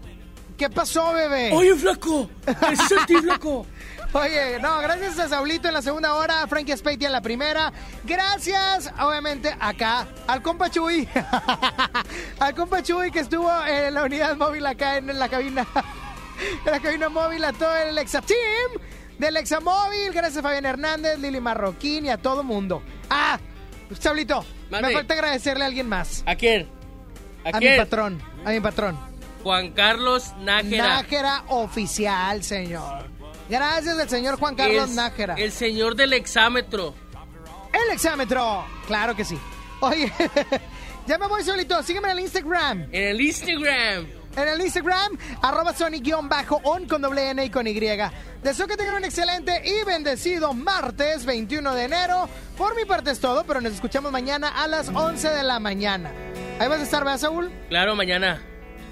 ¿Qué pasó, bebé? Oye, flaco. Gracias a ti, flaco. Oye, no, gracias a Saulito en la segunda hora, a Frankie Spatey en la primera. Gracias, obviamente, acá, al compa Chuy. al compa Chuy que estuvo en la unidad móvil acá en la cabina. en la cabina móvil, a todo el Exa Team del Exa Móvil. Gracias a Fabián Hernández, Lili Marroquín y a todo mundo. Ah, Saulito, me falta agradecerle a alguien más. ¿A quién? ¿A, A, quién? mi patrón, a mi patrón. Juan Carlos Nájera. Nájera oficial, señor. Gracias al señor Juan Carlos Nájera. El señor del exámetro. El exámetro. Claro que sí. Oye, ya me voy solito. Sígueme en el Instagram. En el Instagram. En el Instagram, arroba Sony-on con doble N y con Y. Deseo que tengan un excelente y bendecido martes 21 de enero. Por mi parte es todo, pero nos escuchamos mañana a las 11 de la mañana. Ahí vas a estar, ¿verdad, Saúl? Claro, mañana.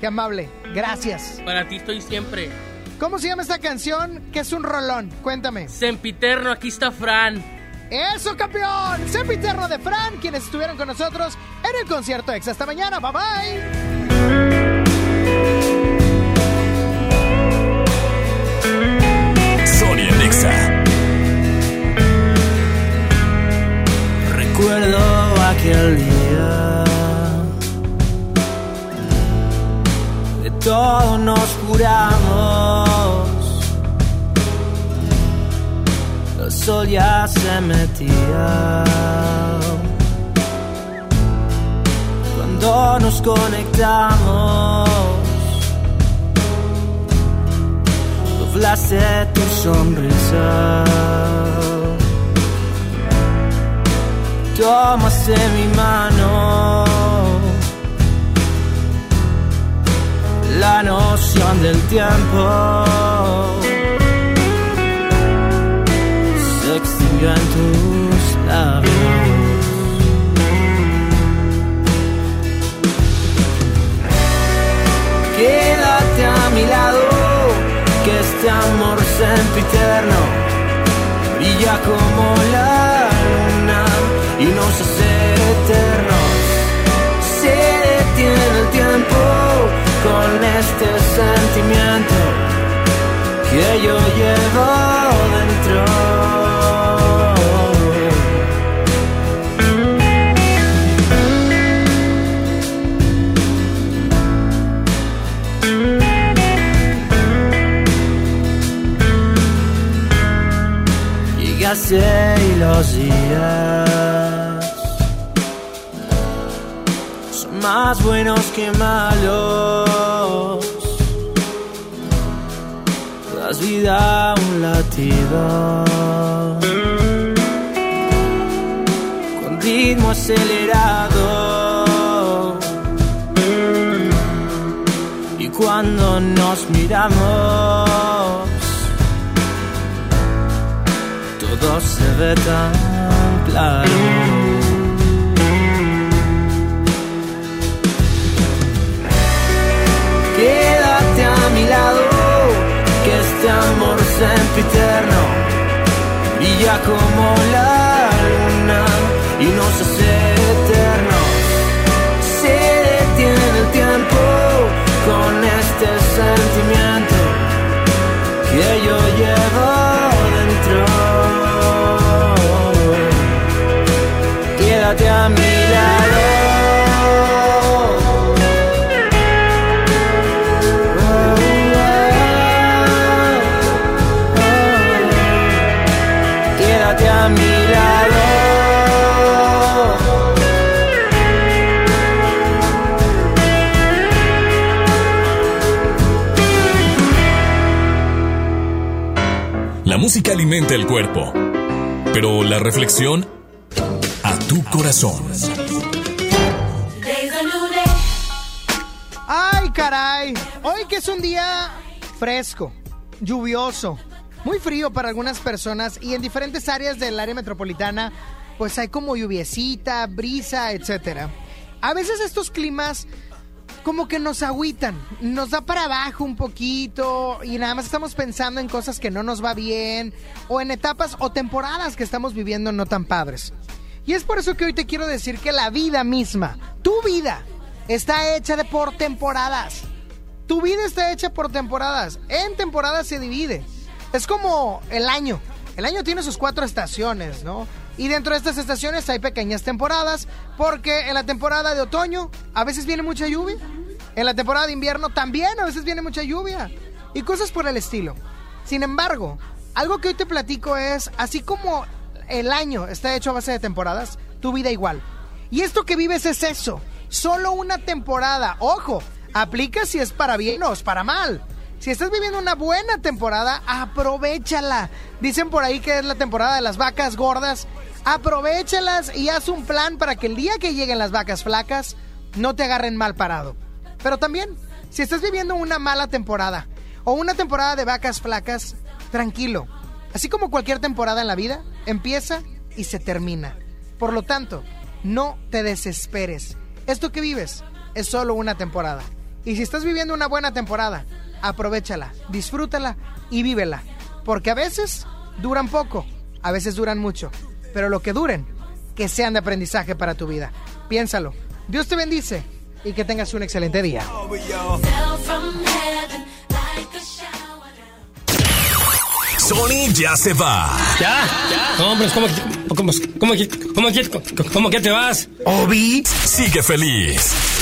Qué amable. Gracias. Para ti estoy siempre. ¿Cómo se llama esta canción? Que es un rolón. Cuéntame. Sempiterno, aquí está Fran. ¡Eso, campeón! Sempiterno de Fran, quienes estuvieron con nosotros en el concierto ex. Hasta mañana. Bye bye. Sony Nexa. Recuerdo aquel día de todo nos juramos. El sol ya se metía cuando nos conectamos. burlarse tu sonrisa. Tómase mi mano. La noción del tiempo se extinguió en tus labios. Quédate a mi lado, que este amor sempiterno brilla como la luna y nos hace eternos. Se detiene el tiempo con este sentimiento que yo llevo dentro. Y los días son más buenos que malos. A un latido con ritmo acelerado. Y cuando nos miramos todo se ve tan claro. Quédate a mi lado, sempiterno brilla como la luna y nos hace eternos. Se detiene el tiempo con este sentimiento que yo llevo alimenta el cuerpo, pero la reflexión a tu corazón. Ay, caray. Hoy que es un día fresco, lluvioso, muy frío para algunas personas y en diferentes áreas del área metropolitana, pues hay como lluviecita, brisa, etcétera. A veces estos climas como que nos agüitan, nos da para abajo un poquito y nada más estamos pensando en cosas que no nos va bien o en etapas o temporadas que estamos viviendo no tan padres. Y es por eso que hoy te quiero decir que la vida misma, tu vida, está hecha de por temporadas. Tu vida está hecha por temporadas. En temporadas se divide. Es como el año. El año tiene sus cuatro estaciones, ¿no? Y dentro de estas estaciones hay pequeñas temporadas, porque en la temporada de otoño a veces viene mucha lluvia, en la temporada de invierno también a veces viene mucha lluvia, y cosas por el estilo. Sin embargo, algo que hoy te platico es, así como el año está hecho a base de temporadas, tu vida igual. Y esto que vives es eso, solo una temporada. Ojo, aplica si es para bien o es para mal. Si estás viviendo una buena temporada, aprovechala. Dicen por ahí que es la temporada de las vacas gordas. Aprovechalas y haz un plan para que el día que lleguen las vacas flacas no te agarren mal parado. Pero también, si estás viviendo una mala temporada o una temporada de vacas flacas, tranquilo. Así como cualquier temporada en la vida, empieza y se termina. Por lo tanto, no te desesperes. Esto que vives es solo una temporada. Y si estás viviendo una buena temporada, aprovechala, disfrútala y vívela. Porque a veces duran poco, a veces duran mucho. Pero lo que duren, que sean de aprendizaje para tu vida. Piénsalo. Dios te bendice y que tengas un excelente día. Sony ya se va. ¿Ya? Hombre, ¿cómo, cómo, cómo, cómo, cómo que te vas? Obi sigue feliz.